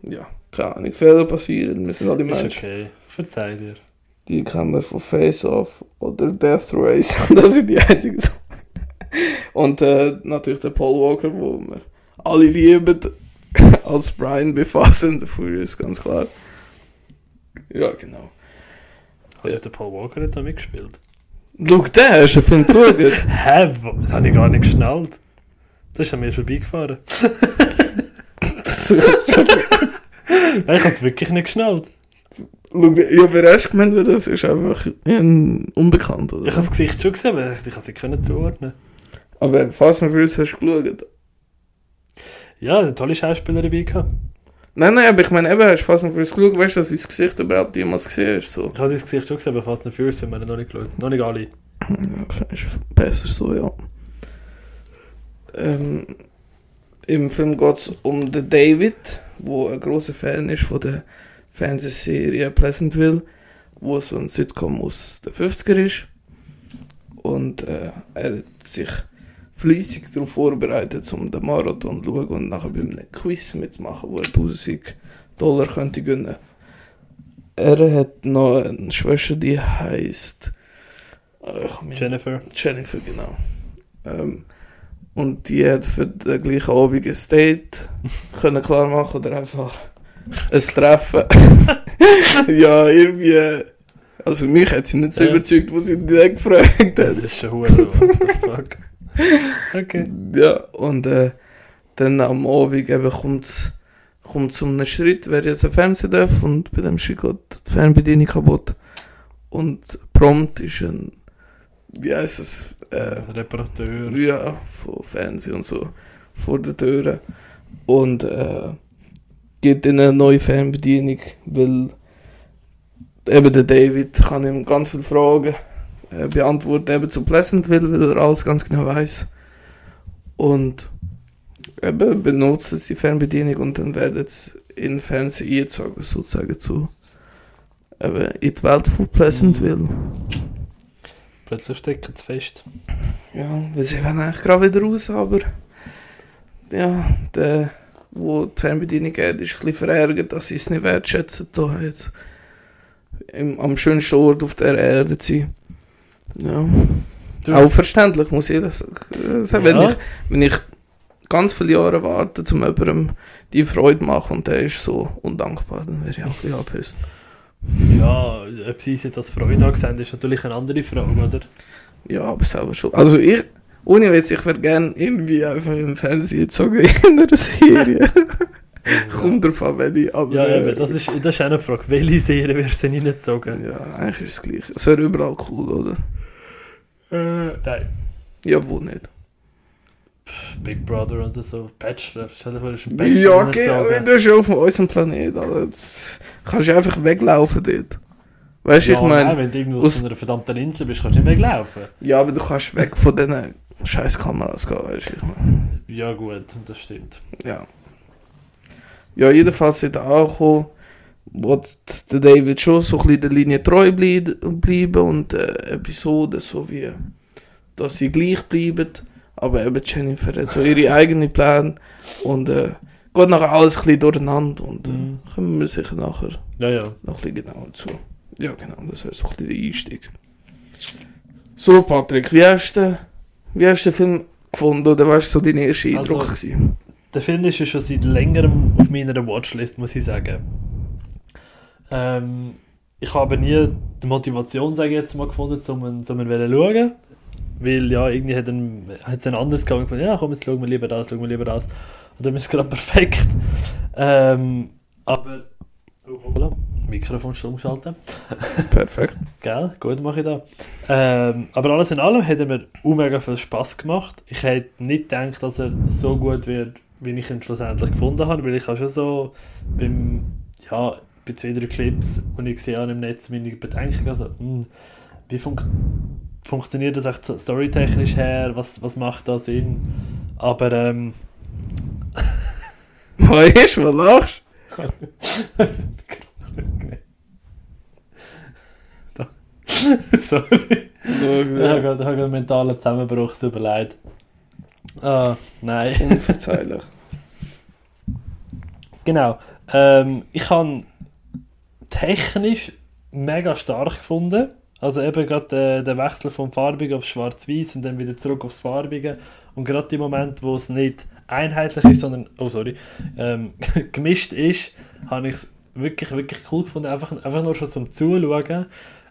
Ja, keine Ahnung. Fehler passieren, wir sind alle Ist Menschen. okay. Verzeih dir. Die kennen wir von Face Off oder Death Race. [laughs] das sind die einzigen. [laughs] Und äh, natürlich der Paul Walker, wo wir alle lieben. [laughs] als Brian and the Furious, ganz klar. Ja, genau. Hat der Paul Walker nicht da mitgespielt? Schau, der hast du einen Film geschaut. [laughs] Hä? Das habe ich gar nicht geschnallt. Das ist an mir vorbeigefahren. Ich habe es wirklich nicht geschnallt. Ja, wer hast gemeint, das ist einfach ein Unbekannt, oder? Ich habe das Gesicht schon gesehen, aber ich konnte es nicht zuordnen. Aber Fast and Furious hast du geschaut? Ja, eine tolle Schauspieler dabei gehabt. Nein, nein, aber ich meine, eben, hast du Fast and Furious geschaut, weißt du, dass sein Gesicht überhaupt jemals gesehen hast, so. Ich habe sein Gesicht schon gesehen, aber fast nicht Furious, wenn man noch nicht geschaut. Noch nicht alle. Ja, ist besser so, ja. Ähm, Im Film geht es um den David, wo ein großer Fan ist von der Fernsehserie Pleasantville, wo so ein Sitcom aus den 50er ist. Und äh, er hat sich fleissig darauf vorbereitet, um den Marathon zu schauen und nachher bei einem Quiz mitzumachen, wo er 1000 Dollar könnte gewinnen. Er hat noch eine Schwester, die heißt Jennifer. Jennifer, genau. Ähm, und die hat für den gleichen Abend ein Date [laughs] können klar machen oder einfach ein Treffen. [laughs] ja, irgendwie. Also mich hat sie nicht so Ja. überzeugt, wo sie direkt gefragt Das hat. ist schon. What the fuck? Okay. Ja, und äh, dann am Abend eben kommt kommt zu einem Schritt, wer jetzt ein Fernseher darf und bei dem Schritt geht die Fernbedienung kaputt. Und prompt ist ein, wie heißt es, äh, Reparateur. Ja, von Fernsehen und so vor der Tür. Und äh, gibt ihnen eine neue Fernbedienung, weil eben der David kann ihm ganz viele Fragen äh, beantworten, eben zu Pleasantville, weil er alles ganz genau weiß. Und eben benutzt sie die Fernbedienung und dann werden sie in Fernsehen eingezogen, sozusagen zu eben in die Welt von Pleasantville. Plötzlich stecken sie fest. Ja, weil sie wollen eigentlich gerade wieder raus, aber ja, der, wo die Fernbedienung hat, ist ein bisschen verärgert, dass sie es nicht wertschätzen, da jetzt im, am schönsten Ort auf der Erde zu sein. Ja. Du- Auch verständlich, muss ich das sagen. Wenn, Ja. ich, wenn ich ganz viele Jahre warte, um jemandem die Freude zu machen und der ist so undankbar, dann wäre ich auch ein bisschen abgepisst. Ja, ob sie es jetzt als Freude angesehen ist natürlich eine andere Frage, oder? Ja, aber selber schon. Also ich, ohne Witz, ich wäre gerne irgendwie einfach im Fernsehen gezogen in einer [laughs] Serie. Kommt drauf an, wenn ich, aber... Ja, äh, eben, das ist, das ist auch eine Frage. Welche Serie wirst du denn reingezogen? Ja, eigentlich ist es gleich. Es wäre überall cool, oder? Äh, nein. Ja, wo nicht. Big Brother und so. Bachelor. Stell dir vor, du hast einen Bachelor Ja, okay, das ist auf unserem Planet, Alter. Das kannst du einfach weglaufen dort. Weißt du, Ja, ich meine... wenn du irgendwo aus- auf einer verdammten Insel bist, kannst du nicht weglaufen. Ja, aber du kannst weg von diesen scheiß Kameras gehen, weißt du, ich meine... Ja, gut, das stimmt. Ja. Ja, jedenfalls sind wo der David schon so ein bisschen der Linie treu bleib- bleiben und äh, Episoden so wie, dass sie gleich bleiben. Aber eben Jennifer hat so ihre eigenen Pläne und äh, geht nachher alles ein bisschen durcheinander und äh, Mhm. kommen wir sicher nachher Ja, ja. noch ein bisschen genauer zu. Ja, genau, das wäre so ein bisschen der Einstieg. So, Patrick, wie hast du, wie hast du den Film gefunden oder was war so dein erster Eindruck? Also- gewesen? Der Film ist ja schon seit längerem auf meiner Watchlist, muss ich sagen. Ähm, ich habe nie die Motivation, sage ich jetzt mal, gefunden, um ihn, um ihn zu schauen. Weil ja, irgendwie hat, es ein anderes. Ich fand, ja, komm, jetzt schauen wir lieber das, schauen wir lieber das. Und dann ist es gerade [laughs] perfekt. Ähm, aber. Oh, hoppla. Mikrofon stumm umschalten. [laughs] Perfekt. Gell, gut mache ich da. Ähm, aber alles in allem hat er mir auch mega viel Spaß gemacht. Ich hätte nicht gedacht, dass er so gut wird, wie ich ihn schlussendlich gefunden habe, weil ich habe schon so beim, ja, bei zwei, drei Clips, die ich gesehen habe im Netz, meine Bedenken, also, hm, wie fun funktioniert das echt storytechnisch her, was, was macht da Sinn? Aber, ähm, [laughs] Weißt du, [laughs] was lachst. Sorry. du? Ich habe Ja. gerade ich habe gerade einen mentalen Zusammenbruch, leid. Ah, nein. [laughs] Unverzeihlich. Genau. Ähm, ich habe technisch mega stark gefunden. Also eben gerade äh, der Wechsel vom Farbigen auf Schwarz-Weiß und dann wieder zurück aufs Farbige. Und gerade im Moment, wo es nicht einheitlich ist, sondern, oh sorry, ähm, [laughs] gemischt ist, habe ich es wirklich, wirklich cool gefunden, einfach, einfach nur schon zum Zuschauen.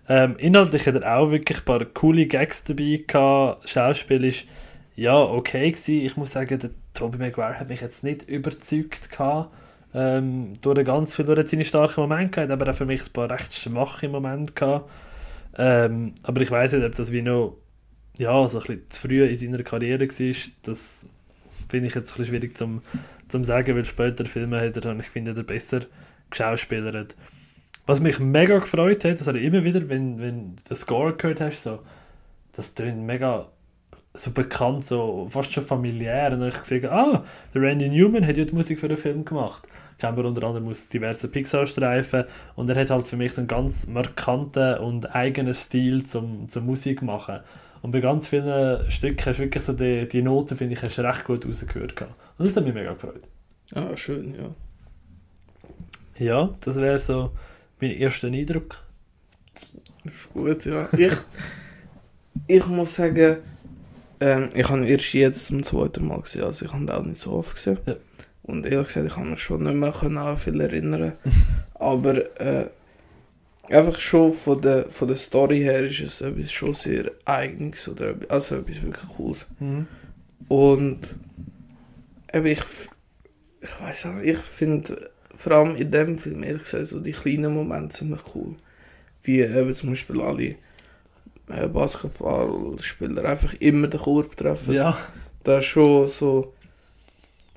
Ähm, inhaltlich hat er auch wirklich ein paar coole Gags dabei gehabt, Schauspiel ist ja okay gewesen. Ich muss sagen, der Tobey Maguire hat mich jetzt nicht überzeugt gehabt, ähm, durch ganz viel, durch seine starken Momente gehabt, aber auch für mich ein paar recht schwache Momente gehabt. Ähm, aber ich weiß nicht, ob das wie noch ja, so ein bisschen zu früh in seiner Karriere war. Das finde ich jetzt ein bisschen schwierig zum, zum sagen, weil später Filme hat er, ich finde, er besser geschauspielert. Was mich mega gefreut hat, das habe ich immer wieder, wenn, wenn du den Score gehört hast, so, das tönt mega so bekannt, so fast schon familiär. Und ich gesehen, ah, der Randy Newman hat ja die Musik für den Film gemacht. Kennen wir unter anderem aus diversen Pixar-Streifen. Und er hat halt für mich so einen ganz markanten und eigenen Stil zum, zum Musik machen. Und bei ganz vielen Stücken hast du wirklich so die, die Noten, finde ich, hast recht gut rausgehört. Gehabt. Und das hat mich mega gefreut. Ah, schön, ja. Ja, das wäre so mein erster Eindruck. Das ist gut, ja. Ich, ich muss sagen, ähm, ich habe erst jetzt zum zweiten Mal gesehen, also ich habe ihn auch nicht so oft gesehen. Ja. Und ehrlich gesagt, ich kann mich schon nicht mehr an viel erinnern. [laughs] Aber äh, einfach schon von der, von der Story her ist es etwas schon sehr eigenes oder also etwas wirklich Cooles. Mhm. Und eben ich, ich weiß auch, ich finde vor allem in dem Film ehrlich gesagt so die kleinen Momente ziemlich cool. Wie eben zum Beispiel alle äh, Basketballspieler einfach immer den Korb treffen. Ja, Das ist schon so.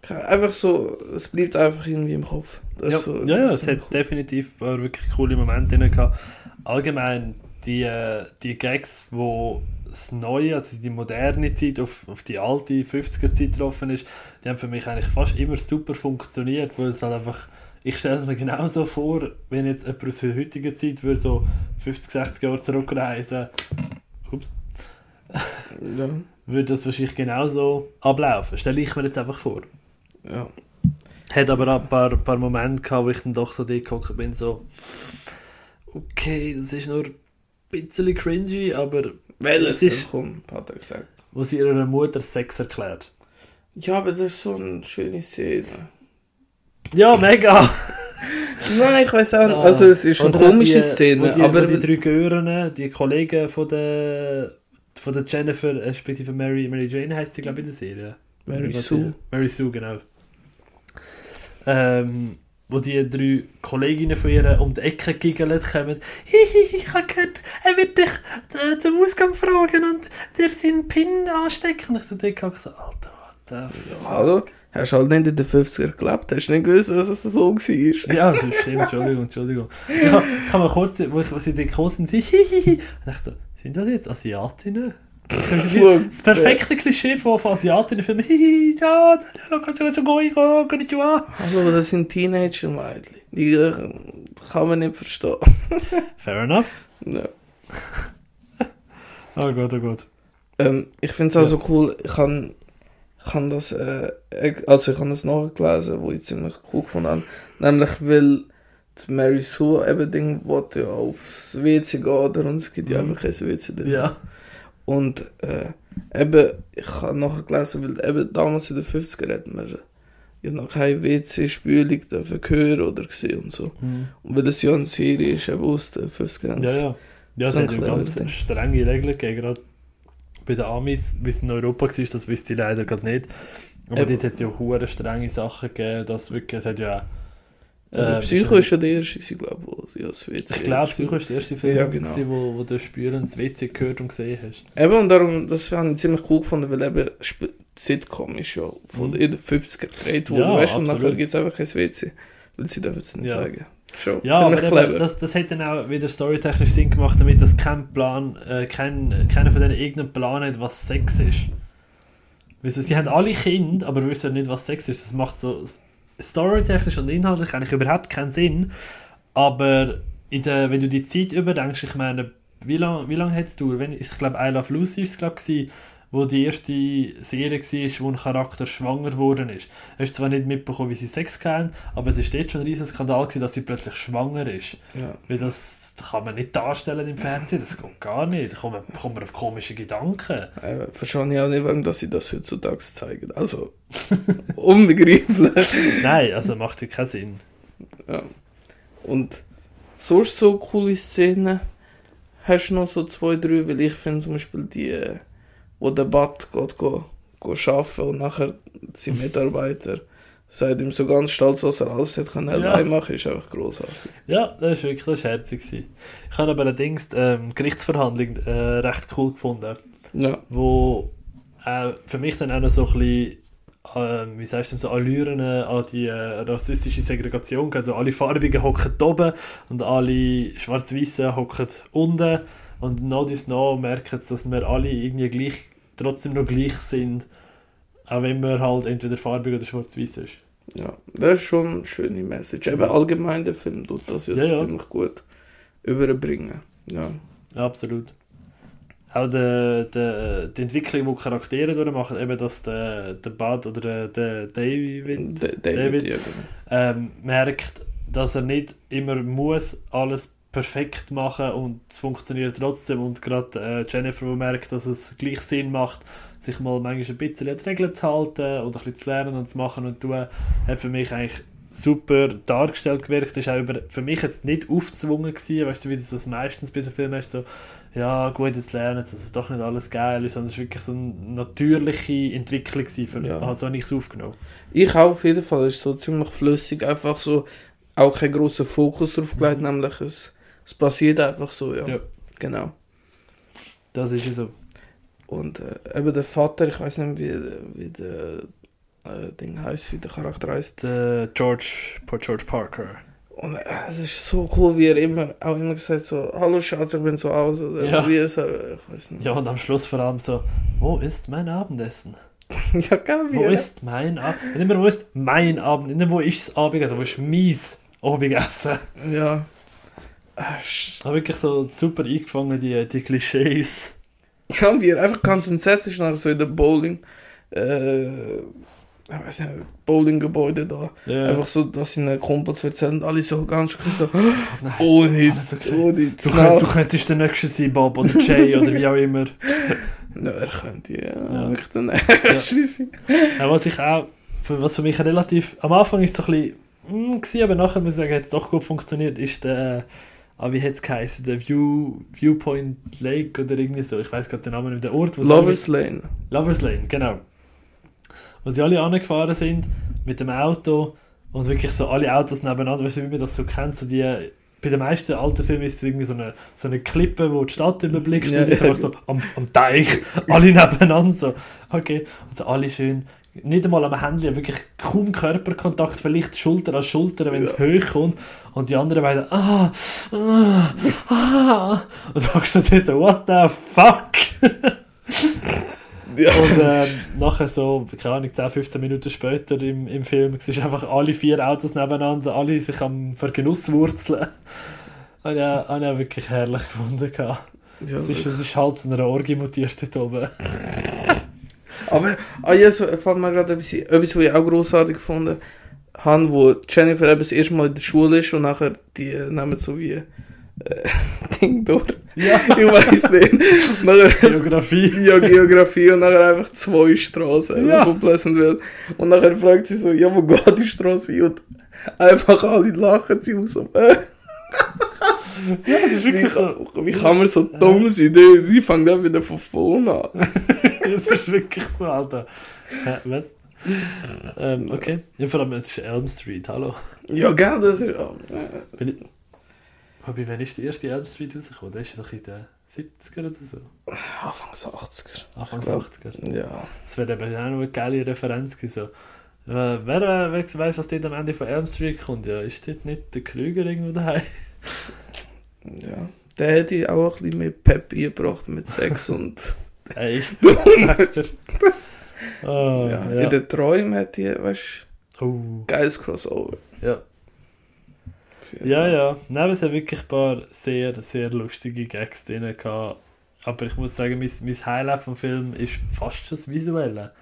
Einfach so, es bleibt einfach irgendwie im Kopf. Das ja, so, ja, ja, es hat cool. definitiv ein paar wirklich coole Momente drin gehabt. Allgemein die, äh, die Gags, wo das Neue, also die moderne Zeit auf, auf die alte 50er-Zeit getroffen ist, die haben für mich eigentlich fast immer super funktioniert, weil es halt einfach, ich stelle es mir genauso vor, wenn jetzt jemand aus der heutigen Zeit würde so 50, 60 Jahre zurückreisen, ups, Ja, [laughs] würde das wahrscheinlich genauso ablaufen. Stelle ich mir jetzt einfach vor. Ja. Hat aber auch ein paar, paar Momente gehabt, wo ich dann doch so dort bin, so, okay, das ist nur ein bisschen cringy, aber Welches Es ist- komm, hat er gesagt. wo sie ihrer Mutter Sex erklärt. Ja, aber das ist so eine schöne Szene. Ja, mega! Nein, ich weiß auch nicht. Ah. Also, es ist eine komische die, Szene, die, aber. die drei Gören, die Kollegen von der, von der Jennifer, respektive Mary, Mary Jane heißt sie, glaube ich, in der Serie. Mary Was Sue. Mary Sue, genau. Ähm, wo die drei Kolleginnen von ihr um die Ecke giggelt kommen. Hihi, ich habe gehört, er wird dich äh, zum Ausgang fragen und dir seinen Pin anstecken. Und ich so dick so, Alter, what the fuck? Hallo? Hast du halt nicht in den 50er gelebt? Hast du nicht gewusst, dass es so war? Ja, das stimmt, Entschuldigung, Entschuldigung. Ich habe ich mal kurz, wo, ich, wo sie dort gekommen sind, sie hihihi. Und ich dachte so, sind das jetzt Asiatinnen? Das perfekte Klischee von, von Asiatinnen-Filmen. Hihi, da, da, kannst du so gehen, konnichiwa. Hallo, das sind Teenager-Mädchen. Die äh, kann man nicht verstehen. Fair enough. Ja. Oh Gott, oh Gott. Ähm, ich finde es auch Ja. so cool, ich kann, kann das, äh, also ich habe das nachgelesen, wo ich ziemlich cool gefunden habe. Nämlich, weil die Mary Sue eben Ding wollte ja aufs WC gehen, oder? Und es gibt ja Mhm. einfach kein WC drin. Ja. Und äh, eben, ich habe nachher gelesen, weil eben damals in den 50er hat man ja noch keine WC-Spülung hören oder gesehen und so. Und weil das ja eine Serie ist, eben aus den 50er Ja, ja. Ja, es hat ja ganz Ding. strenge Regeln gegeben, gerade bei den Amis, wie es in Europa war, das wüsste ich leider gerade nicht. Aber Eben. dort hat es ja hure strenge Sachen gegeben, dass wirklich, es hat ja... Äh, Psycho ist ja der erste, glaube ich, wo sie als WC Ich glaube, Psycho ist der erste Film, Ja, ja, genau. gewesen, wo, wo du Spüren ins WC gehört und gesehen hast. Eben, und darum, das habe ich ziemlich cool gefunden, weil eben Sp- Sitcom ist ja von Mhm. in den 50er gedreht worden, Ja, weißt du, und nachher gibt es einfach kein WC, weil sie dürfen es nicht Ja. sagen. Schon Ja, aber ziemlich eben, clever. das, das hat dann auch wieder storytechnisch Sinn gemacht, damit das kein Plan, äh, kein, keiner von denen irgendeinen Plan hat, was Sex ist. Weißt du, sie haben alle Kinder, aber wissen nicht, was Sex ist. Das macht so storytechnisch und inhaltlich eigentlich überhaupt keinen Sinn. Aber der, wenn du die Zeit überdenkst, ich meine, wie lange wie lang hat es gedauert? Ich glaube, I Love Lucy ist es, glaube ich, wo die erste Serie war, wo ein Charakter schwanger geworden ist. Du hast zwar nicht mitbekommen, wie sie Sex hatten, aber es war dort schon ein riesen Skandal, gewesen, dass sie plötzlich schwanger ist. ja. Weil das kann man nicht darstellen im Fernsehen, das geht gar nicht. Da kommt man, kommt man auf komische Gedanken. Äh, verstehe ich auch nicht, warum dass sie das heutzutage zeigen. Also, [laughs] unbegreiflich. Nein, also macht ja keinen Sinn. Ja. Und sonst so coole Szenen hast du noch so zwei, drei, weil ich finde zum Beispiel die, wo der Bat geht, go, go arbeiten und nachher sein Mitarbeiter sagt ihm so ganz stolz, was er alles hat können Ja. allein machen, ist einfach großartig. Ja, das war wirklich das war herzig. gewesen. Ich habe aber allerdings die ähm, Gerichtsverhandlung äh, recht cool gefunden, Ja, wo äh, für mich dann auch noch so ein bisschen, äh, wie sagst du, so Allüren an die äh, rassistische Segregation, also alle Farbigen hocken oben und alle Schwarz-Weißen hocken unten und nach dies nach merken dass wir alle irgendwie gleich, trotzdem noch gleich sind, auch wenn man halt entweder farbig oder schwarz-weiß ist. ja, das ist schon eine schöne Message. Eben allgemein der Film tut das jetzt Ja, ja. ziemlich gut überbringen. Ja, Ja, absolut. Auch die, die, die Entwicklung, die Charaktere durchmachen, eben dass der, der Bud oder der, der David, D- David, David. genau. ähm, merkt, dass er nicht immer muss alles perfekt machen und es funktioniert trotzdem und gerade äh, Jennifer, die merkt, dass es gleich Sinn macht, sich mal manchmal ein bisschen an die Regeln zu halten oder ein bisschen zu lernen und zu machen und tun, hat für mich eigentlich super dargestellt gewirkt. Das war auch über, für mich jetzt nicht aufgezwungen gewesen, weißt du, wie das meistens bei so Filmen hast, so ja gut, jetzt lernen sie, dass es doch nicht alles geil ist, sondern es war wirklich so eine natürliche Entwicklung für, Ja. also habe ich es aufgenommen. Ich auch auf jeden Fall, es ist so ziemlich flüssig, einfach so, auch kein großer Fokus drauf gelegt, nämlich es, es passiert einfach so, ja. Ja. Genau. Das ist so. Und äh, eben der Vater, ich weiß nicht, wie, wie der äh, Ding heißt, wie der Charakter heißt. Der George, George Parker. Und äh, es ist so cool, wie er immer, auch immer gesagt so, hallo Schatz, ich bin so aus, oder Ja. wie er so, ich weiß nicht. Ja, und am Schluss vor allem so, wo ist mein Abendessen? [laughs] ja gell, wie Wo ist mein Abendessen? Nicht mehr, wo ist mein Abendessen? Nicht mehr, wo ist das Abendessen? Wo ist mies Abendessen? Ja. Äh, Ich habe wirklich so super eingefangen, die, die Klischees. Ja, wie er einfach ganz ist nach so in der Bowling, äh, ich weiß nicht, Bowlinggebäude da. Ja. Einfach so, dass seine Kumpels erzählen alle so ganz schön so, nein. oh Alles okay. oh nicht, Du, könnt, du könntest der Nächste sein, Bob oder Jay oder wie auch immer. No, er könnte ja, Ja. wirklich der Nächste sein. Ja, was ich auch, für, was für mich relativ, am Anfang ist es so ein bisschen, mm, gewesen, aber nachher muss ich sagen, hat es doch gut funktioniert, ist der, ah, wie hat es geheißen, der View, Viewpoint Lake oder irgendwie so, ich weiß gerade den Namen nicht, der Ort, wo sie Lovers Lane. alle, Lovers Lane, genau. Wo sie alle angefahren sind mit dem Auto und wirklich so alle Autos nebeneinander, weißt du, wie man das so kennt, so die, bei den meisten alten Filmen ist es irgendwie so eine, so eine Klippe, wo die Stadt überblickt Ja, und sind ja. so am, am Teich, [laughs] alle nebeneinander so, okay, und so alle schön, nicht einmal am Handy, wirklich kaum Körperkontakt, vielleicht Schulter an Schulter, wenn es hoch kommt und die anderen beiden, ah, ah, ah, und dann so, what the fuck? Ja. Und ähm, nachher so, keine Ahnung, 10, 15 Minuten später im, im Film, es ist einfach alle vier Autos nebeneinander, alle sich am Vergenusswurzeln. Habe ich, auch- habe ich auch wirklich herrlich gefunden. ja, Es ist, es ist halb zu einer Orgie mutiert dort oben. Aber ah, jetzt fällt mir gerade etwas, etwas, was ich auch grossartig gefunden habe, wo Jennifer eben das erste Mal in der Schule ist und nachher die nehmen so wie äh, [laughs] Ding durch. Ja, Ich weiß nicht. nachher [laughs] Geografie. ja, Geografie und nachher einfach zwei Straßen Ja. von Pleasantville. Und nachher fragt sie so, ja, wo geht die Straße hin? Und einfach alle lachen sie aus. So, äh, Ja, es ist wie, wirklich so. kann, wie kann man so dumm sein? Die, die fangen dann wieder von vorne an. [laughs] Es ist wirklich so, Alter. Hä, was? [laughs] ähm, okay. Ja, vor allem, es ist Elm Street, hallo. Ja, gell, das ist... Oh, äh, Bin ich... Wobei, wann ist die erste Elm Street rausgekommen? Das ist doch in den 70er oder so. Anfangs 80er. Anfang Ich glaub- 80er. Ja. Das wäre eben auch noch eine geile Referenz gewesen. So. Äh, wer äh, wer weiß, was dort am Ende von Elm Street kommt? Ja, ist dort nicht der Krüger irgendwo daheim? Ja. Der hätte auch ein bisschen mehr Pep eingebracht mit Sex und... [laughs] Er. [laughs] Oh, ja. ja. In den Träumen hätte ich, weißt du, Oh, geiles Crossover. ja. Ja, ja. Nein, es hat wirklich ein paar sehr, sehr lustige Gags drin gehabt. Aber ich muss sagen, mein, mein Highlight vom Film ist fast schon das Visuelle.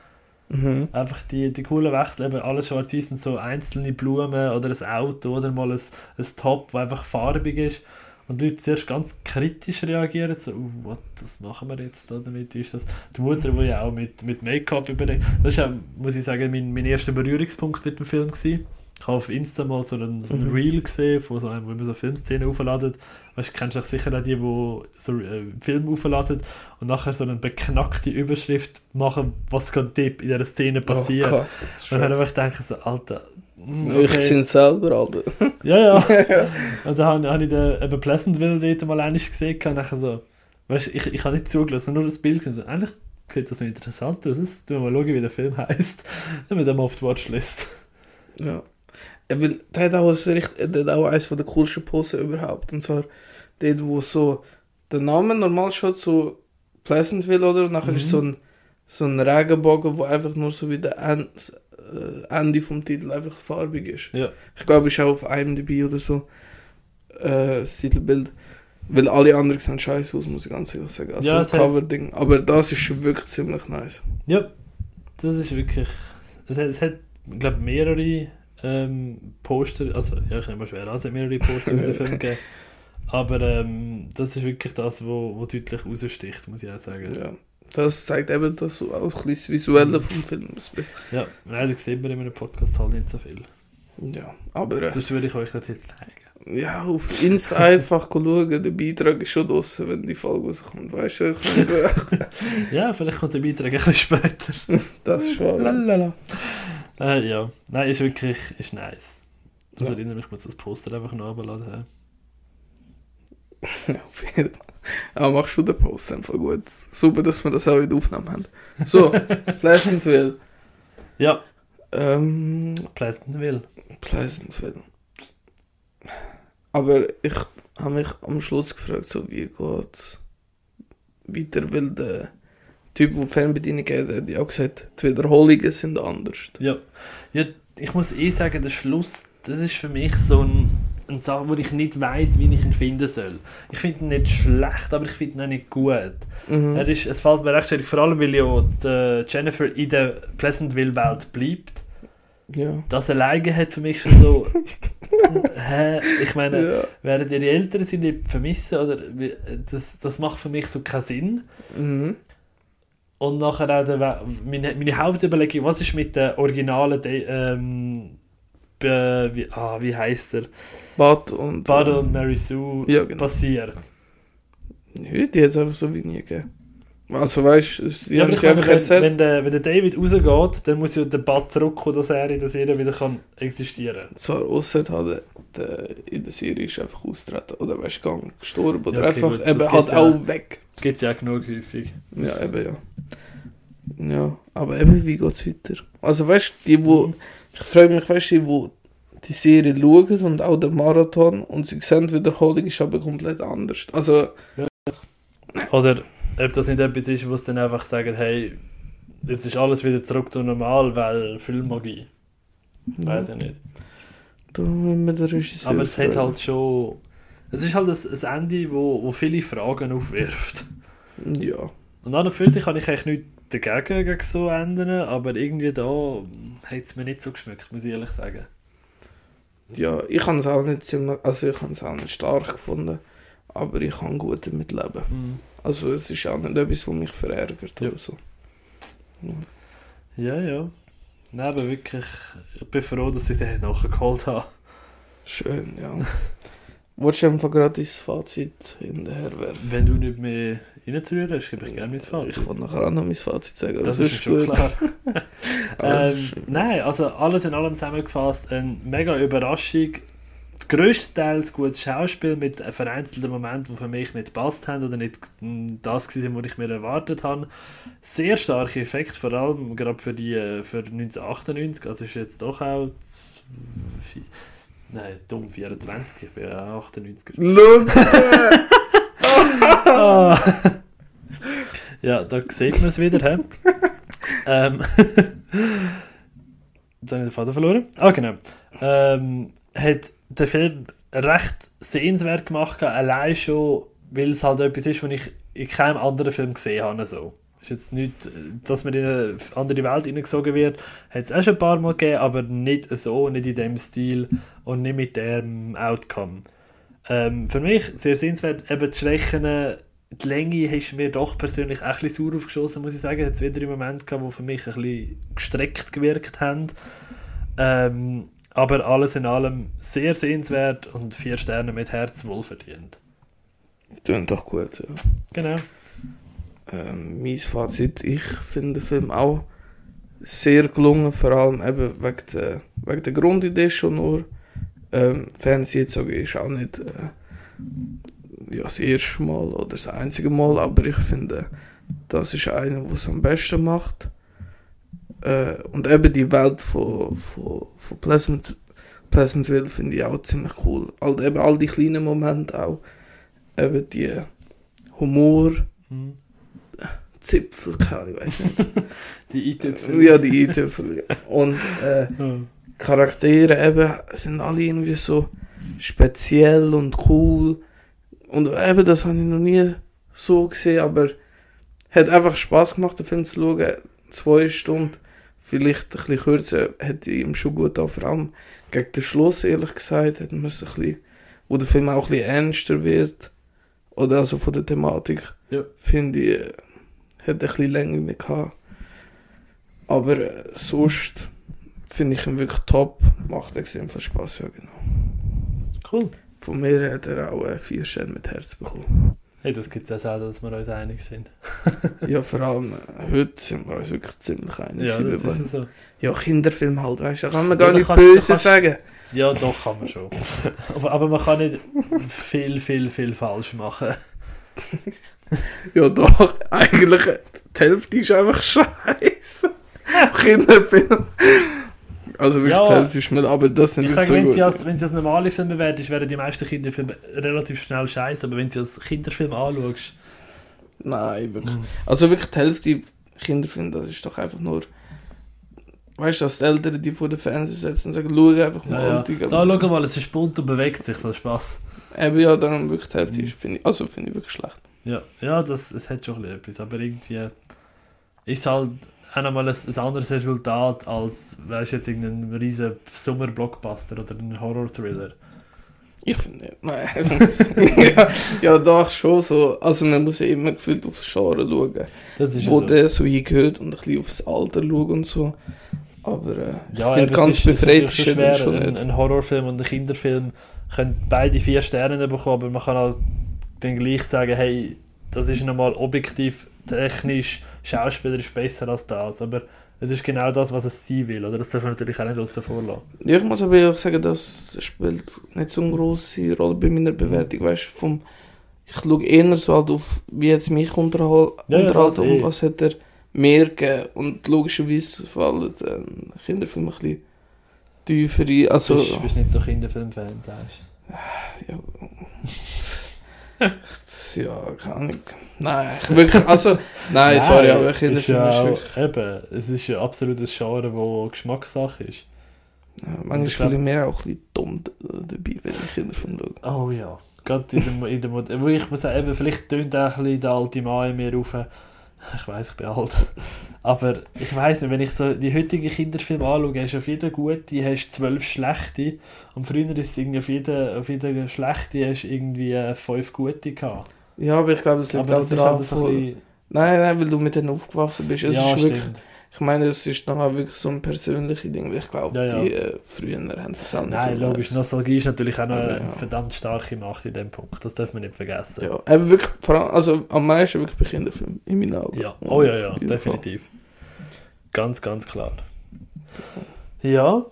Mhm. Einfach die, die coolen Wechsel, eben alles schwarz-weiß und so einzelne Blumen oder ein Auto oder mal ein, ein Top, das einfach farbig ist. Und die Leute zuerst ganz kritisch reagieren, so, uh, what, was machen wir jetzt da damit, ist das, die Mutter, die ja auch mit, mit Make-up überlegt, das ist auch, muss ich sagen, mein, mein erster Berührungspunkt mit dem Film gewesen. Ich habe auf Insta mal so einen, so einen Mhm. Reel gesehen, von so einem, wo man so Filmszenen aufladen. Weißt du, kennst du sicher auch die, die so äh, Film aufladen und nachher so eine beknackte Überschrift machen, was gerade in dieser Szene passiert. Oh Gott. und dann habe ich gedacht, so, Alter, Ich okay. sind selber, Alter. [laughs] Ja, ja. [laughs] und dann habe, habe ich den eben Pleasantville dort mal einmal gesehen und nachher so, weißt du, ich, ich habe nicht zugelassen, nur das Bild gesehen. Eigentlich sieht das noch interessant aus. Jetzt tun wir mal schauen, wie der Film heisst. [laughs] Dann den mal auf die Watchlist. Ja. Er will, der hat auch, ein der hat auch eines von der coolsten Posen überhaupt. Und zwar dort, wo so der Name normal schaut, so Pleasantville, oder? Und nachher Mhm. ist so ein, so ein Regenbogen, wo einfach nur so wie der End, Ende vom Titel einfach farbig ist. Ja. Ich glaube, ist auch auf IMDb oder so äh, das Titelbild. Weil alle anderen sehen scheiße aus, muss ich ganz ehrlich sagen. Also Ja, es hat- Cover-Ding. Aber das ist wirklich ziemlich nice. Ja, das ist wirklich. Es hat, es hat ich glaube, mehrere ähm, Poster, also ja, ich nehme mal schwer an, es hat mehrere Poster für den [laughs] Film gegeben. Aber ähm, das ist wirklich das, wo, wo deutlich raussticht, muss ich auch sagen. Ja. Das zeigt eben das auch ein bisschen das Visuelle vom Film. Ja, leider sieht man in einem Podcast halt nicht so viel. Ja, aber äh, Sonst würde ich euch das jetzt zeigen. ja, auf Insta [laughs] einfach schauen, der Beitrag ist schon draussen, wenn die Folge rauskommt. Weißt du, [laughs] Ja, vielleicht kommt der Beitrag ein bisschen später. [laughs] das ist schon. Lalala. Äh, ja, nein, ist wirklich ist nice. Das Ja. erinnert mich, ich muss das Poster einfach noch runterladen. Ja, auf jeden Fall. Aber machst du den Post einfach gut. Super, dass wir das auch in der Aufnahme haben. So, [laughs] Pleasantville. Ja, Ähm, Pleasantville. Pleasantville. Aber ich habe mich am Schluss gefragt, so wie geht weiter, weil der Typ, der die Fernbedienung hat, hat ja auch gesagt, die Wiederholungen sind anders. Ja. ja, ich muss eh sagen, der Schluss, das ist für mich so ein, ein Sache, wo ich nicht weiß, wie ich ihn finden soll. Ich finde ihn nicht schlecht, aber ich finde ihn auch nicht gut. Mhm. Er ist, es fällt mir recht schwierig, vor allem weil ja die Jennifer in der Pleasantville-Welt bleibt. Ja. Das alleine hat für mich schon so. [laughs] hä? Ich meine, ja. werden ihre Eltern sie nicht vermissen? Oder das, das macht für mich so keinen Sinn. Mhm. Und nachher auch der, meine, meine Hauptüberlegung, was ist mit der originalen, ähm, be, wie, ah, wie heißt er? Bud und. Bud und Mary Sue Ja, genau. passiert. Nö, die hat es einfach so wie nie gegeben. Also weißt du, die Ja, haben aber ich sie meine, einfach wenn, ersetzt. wenn, der, wenn der David rausgeht, dann muss ja der Bud zurückkommen, dass er in der Serie wieder kann existieren Zwar ausser hat der in der Serie ist einfach austreten oder weißt du, gestorben oder Ja, okay, einfach gut, eben halt ja. auch weg. Gibt es ja auch genug häufig. Ja, eben ja. Ja, aber eben, wie geht's weiter? Also weißt du, die, wo, ich frage mich, weißt du, die, wo die Serie schauen und auch den Marathon und sie sehen, die Wiederholung ist aber komplett anders. Also, Oder ob das nicht etwas ist, wo sie dann einfach sagen, hey, jetzt ist alles wieder zurück zu normal, weil Filmmagie. Weiß ich nicht. da müssen wir den Regisseur Aber es hat halt schon. Es ist halt ein, ein Ende, wo, wo viele Fragen aufwirft. Ja. Und an und für sich kann ich eigentlich nichts dagegen gegen so Enden, aber irgendwie da hat es mir nicht so geschmeckt, muss ich ehrlich sagen. Ja, ich habe es auch nicht ziemlich, also ich habe es auch nicht stark gefunden, aber ich kann gut damit leben. Hm. Also es ist auch nicht etwas, was mich verärgert Ja. oder so. Ja, ja. Nein, aber wirklich, ich bin froh, dass ich den nachgeholt habe. Schön, ja. [laughs] Wolltest du einfach gerade dein Fazit hinterher werfen? Wenn du nicht mehr reinzurühren hast, ich gerne mein Fazit. Ich wollte nachher auch noch mein Fazit sagen, aber Das das ist mir schon klar. [laughs] [laughs] Ähm, nein, also alles in allem zusammengefasst, eine mega Überraschung. Größtenteils gutes Schauspiel mit vereinzelten Momenten, die für mich nicht gepasst haben oder nicht das gewesen, was ich mir erwartet habe. Sehr starke Effekte, vor allem gerade für die äh, für 1998, also ist jetzt doch auch Nein, dumm, 24, ich bin ja 98. Ah. [laughs] ja, da sieht man es wieder. He? [laughs] ähm, [laughs] jetzt habe ich den Faden verloren. Ah, genau. Ähm, hat den Film recht sehenswert gemacht, allein schon, weil es halt etwas ist, was ich in keinem anderen Film gesehen habe. So. Ist jetzt nicht, dass man in eine andere Welt hineingesogen wird, hat es auch schon ein paar Mal gegeben, aber nicht so, nicht in dem Stil und nicht mit dem Outcome. Ähm, für mich sehr sehenswert, eben die Schwächen, die Länge hast mir doch persönlich auch ein bisschen sauer aufgeschossen, muss ich sagen. Es wieder im Moment gehabt, wo für mich ein bisschen gestreckt gewirkt haben. Ähm, aber alles in allem sehr sehenswert und vier Sterne mit Herz wohlverdient. Klingt doch gut, ja. Genau. Ähm, mein Fazit, ich finde den Film auch sehr gelungen, vor allem eben wegen der, wegen der Grundidee schon nur. Ähm, Fernsehzug ist auch nicht äh, ja, das erste Mal oder das einzige Mal, aber ich finde, das ist einer, der es am besten macht. Äh, und eben die Welt von, von, von Pleasant, Pleasantville finde ich auch ziemlich cool. All, eben all die kleinen Momente auch. Eben die Humor, Hm. Zipfel, keine ich weiß nicht. [laughs] Die Eintüpfel. ja, die Eintüpfel. Und äh, [laughs] Ja. Charaktere eben sind alle irgendwie so speziell und cool. Und eben, das habe ich noch nie so gesehen, aber hat einfach Spaß gemacht, den Film zu schauen. Zwei Stunden, vielleicht ein bisschen kürzer, hätte ich ihm schon gut getan. Vor allem gegen den Schluss, ehrlich gesagt, hat man es ein bisschen, wo der Film auch ein bisschen ernster wird. Oder also von der Thematik, Ja. finde ich, hat ein bisschen länger gehabt. Aber äh, sonst finde ich ihn wirklich top. Macht extrem viel Spaß, ja genau. Cool. Von mir hat er auch vier Sterne mit Herz bekommen. Hey, das gibt es ja selten, dass wir uns einig sind. [laughs] ja, vor allem äh, heute sind wir uns wirklich ziemlich einig. Ja, das ist so. ja Kinderfilm halt, weißt du, da kann man gar Ja, nicht kannst- böse kannst- sagen. Ja, doch, kann man schon. aber, aber man kann nicht viel, viel, viel falsch machen. [laughs] Ja doch, eigentlich die Hälfte ist einfach scheiße. [laughs] Kinderfilm. Also wirklich Ja. ist Müll, aber das sind Ich nicht sage, so wenn gut. sie, als, wenn sie als normale Filme werden, wären die meisten Kinderfilme relativ schnell scheiße. Aber wenn sie als Kinderfilm anschaust, Nein, wirklich. Also wirklich die Hälfte Kinderfilm, das ist doch einfach nur... Weißt du, dass die Eltern die vor den Fernseher setzen und sagen, schau einfach mal. ja, ja. da schau mal, es ist bunt und bewegt sich, voll Spaß. Eben ja, dann wirklich die Hälfte Mhm. ist, finde ich, also finde ich wirklich schlecht. Ja, ja das, es hat schon etwas, aber irgendwie ist halt auch nochmal ein, ein anderes Resultat als, weißt jetzt irgendein riesen Sommer-Blockbuster oder ein Horror-Thriller. Ich finde nicht, nein. ja, [laughs] ja, doch schon so. Also man muss ja immer gefühlt aufs Genre schauen, Das ist wo so. der so hingehört und ein bisschen aufs Alter schauen und so. Aber äh, Ja, ich finde ganz ist- befreit ist schon schwer, schon ein, ein Horrorfilm und ein Kinderfilm können beide vier Sterne bekommen, aber man kann halt dann gleich sagen, hey, das ist nochmal objektiv, technisch, schauspielerisch besser als das, aber es ist genau das, was es sein will, oder? Das darf man natürlich auch nicht außen vor lassen. Ja, ich muss aber ehrlich sagen, das spielt nicht so eine grosse Rolle bei meiner Bewertung. Weißt du, vom, ich schaue eher so halt auf, wie jetzt mich unterhal Ja, ja, unterhalten das und eh. was hat er mehr gegeben. Und logischerweise fallen dann Kinderfilme ein bisschen tiefer ein. Also, du bist, bist nicht so Kinderfilm-Fan, sagst ja. Ja, keine Ahnung. Nein, ich wirklich, also, nein, sorry, aber ist Kinderfilm ja ist auch, wirklich, eben, es ist ein absolutes Genre, wo Geschmackssache ist. ja, manchmal ich fühle ich mich auch ein bisschen dumm dabei, wenn ich Kinderfilm schaue. Oh ja. Gerade in der, in der Mod wo ich muss sagen, eben, vielleicht tönt auch ein bisschen der alte Mann in mir auf. [laughs] Ich weiß, ich bin alt. Aber ich weiß nicht, wenn ich so die heutigen Kinderfilme anschaue, hast du auf jeden gute hast zwölf schlechte. Und früher ist es irgendwie auf jeden, auf jeden schlechte hast du irgendwie äh, fünf gute gehabt. Ja, aber ich glaube, es liegt Aber auch das ist daran, halt so. Nein, nein, weil du mit denen aufgewachsen bist. Es Ja, ist wirklich, stimmt. Ich meine, es ist dann auch wirklich so ein persönliches Ding. weil Ich glaube, Ja, ja. die äh, früher haben das auch nicht Nein, so. logisch, Nostalgie ist natürlich auch noch eine ja. verdammt starke Macht in dem Punkt. Das darf man nicht vergessen. Ja, aber wirklich, vor allem, also am meisten wirklich bei Kinderfilmen, in meinen Augen. Ja, oh ja, ja, definitiv. Ganz, ganz klar. Ja,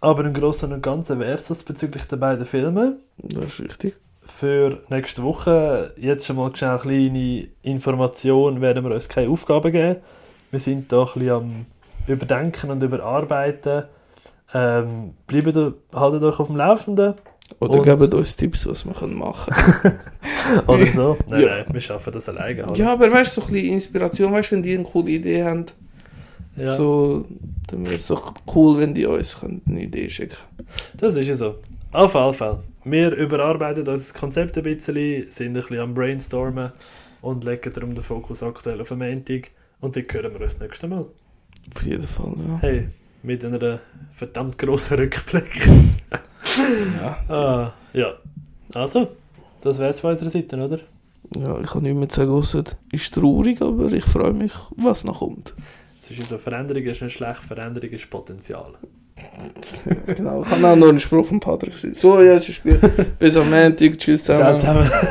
aber im Großen und Ganzen wäre es das bezüglich der beiden Filme. Das ist richtig. Für nächste Woche jetzt schon mal eine kleine Information, werden wir uns keine Aufgaben geben. Wir sind da ein bisschen am Überdenken und Überarbeiten. Ähm, bleibt, haltet euch auf dem Laufenden Oder Und- gebt uns Tipps, was wir können machen [laughs] oder so. Nein, Ja. nein, wir schaffen das alleine. halt. Ja, aber weißt du, so ein bisschen Inspiration, weißt du, wenn die eine coole Idee haben, Ja. so, dann wäre es doch cool, wenn die uns können eine Idee schicken Das ist ja so. Auf jeden Fall. Wir überarbeiten unser Konzept ein bisschen, sind ein bisschen am Brainstormen und legen darum den Fokus aktuell auf den Montag. Und dann hören wir uns das nächste Mal. Auf jeden Fall, ja. Hey, mit einer verdammt grossen Rückblick. ja. [laughs] ah, ja. Also, das wäre es von unserer Seite, oder? Ja, ich kann nicht mehr sagen, ausser ist traurig, aber ich freue mich, was noch kommt. Es ist so, Veränderung ist nicht schlecht, Veränderung ist Potenzial. [laughs] genau, ich habe auch noch einen Spruch vom Patrick gesehen. So, jetzt ist gut. Bis am Montag. Tschüss Ciao zusammen. zusammen.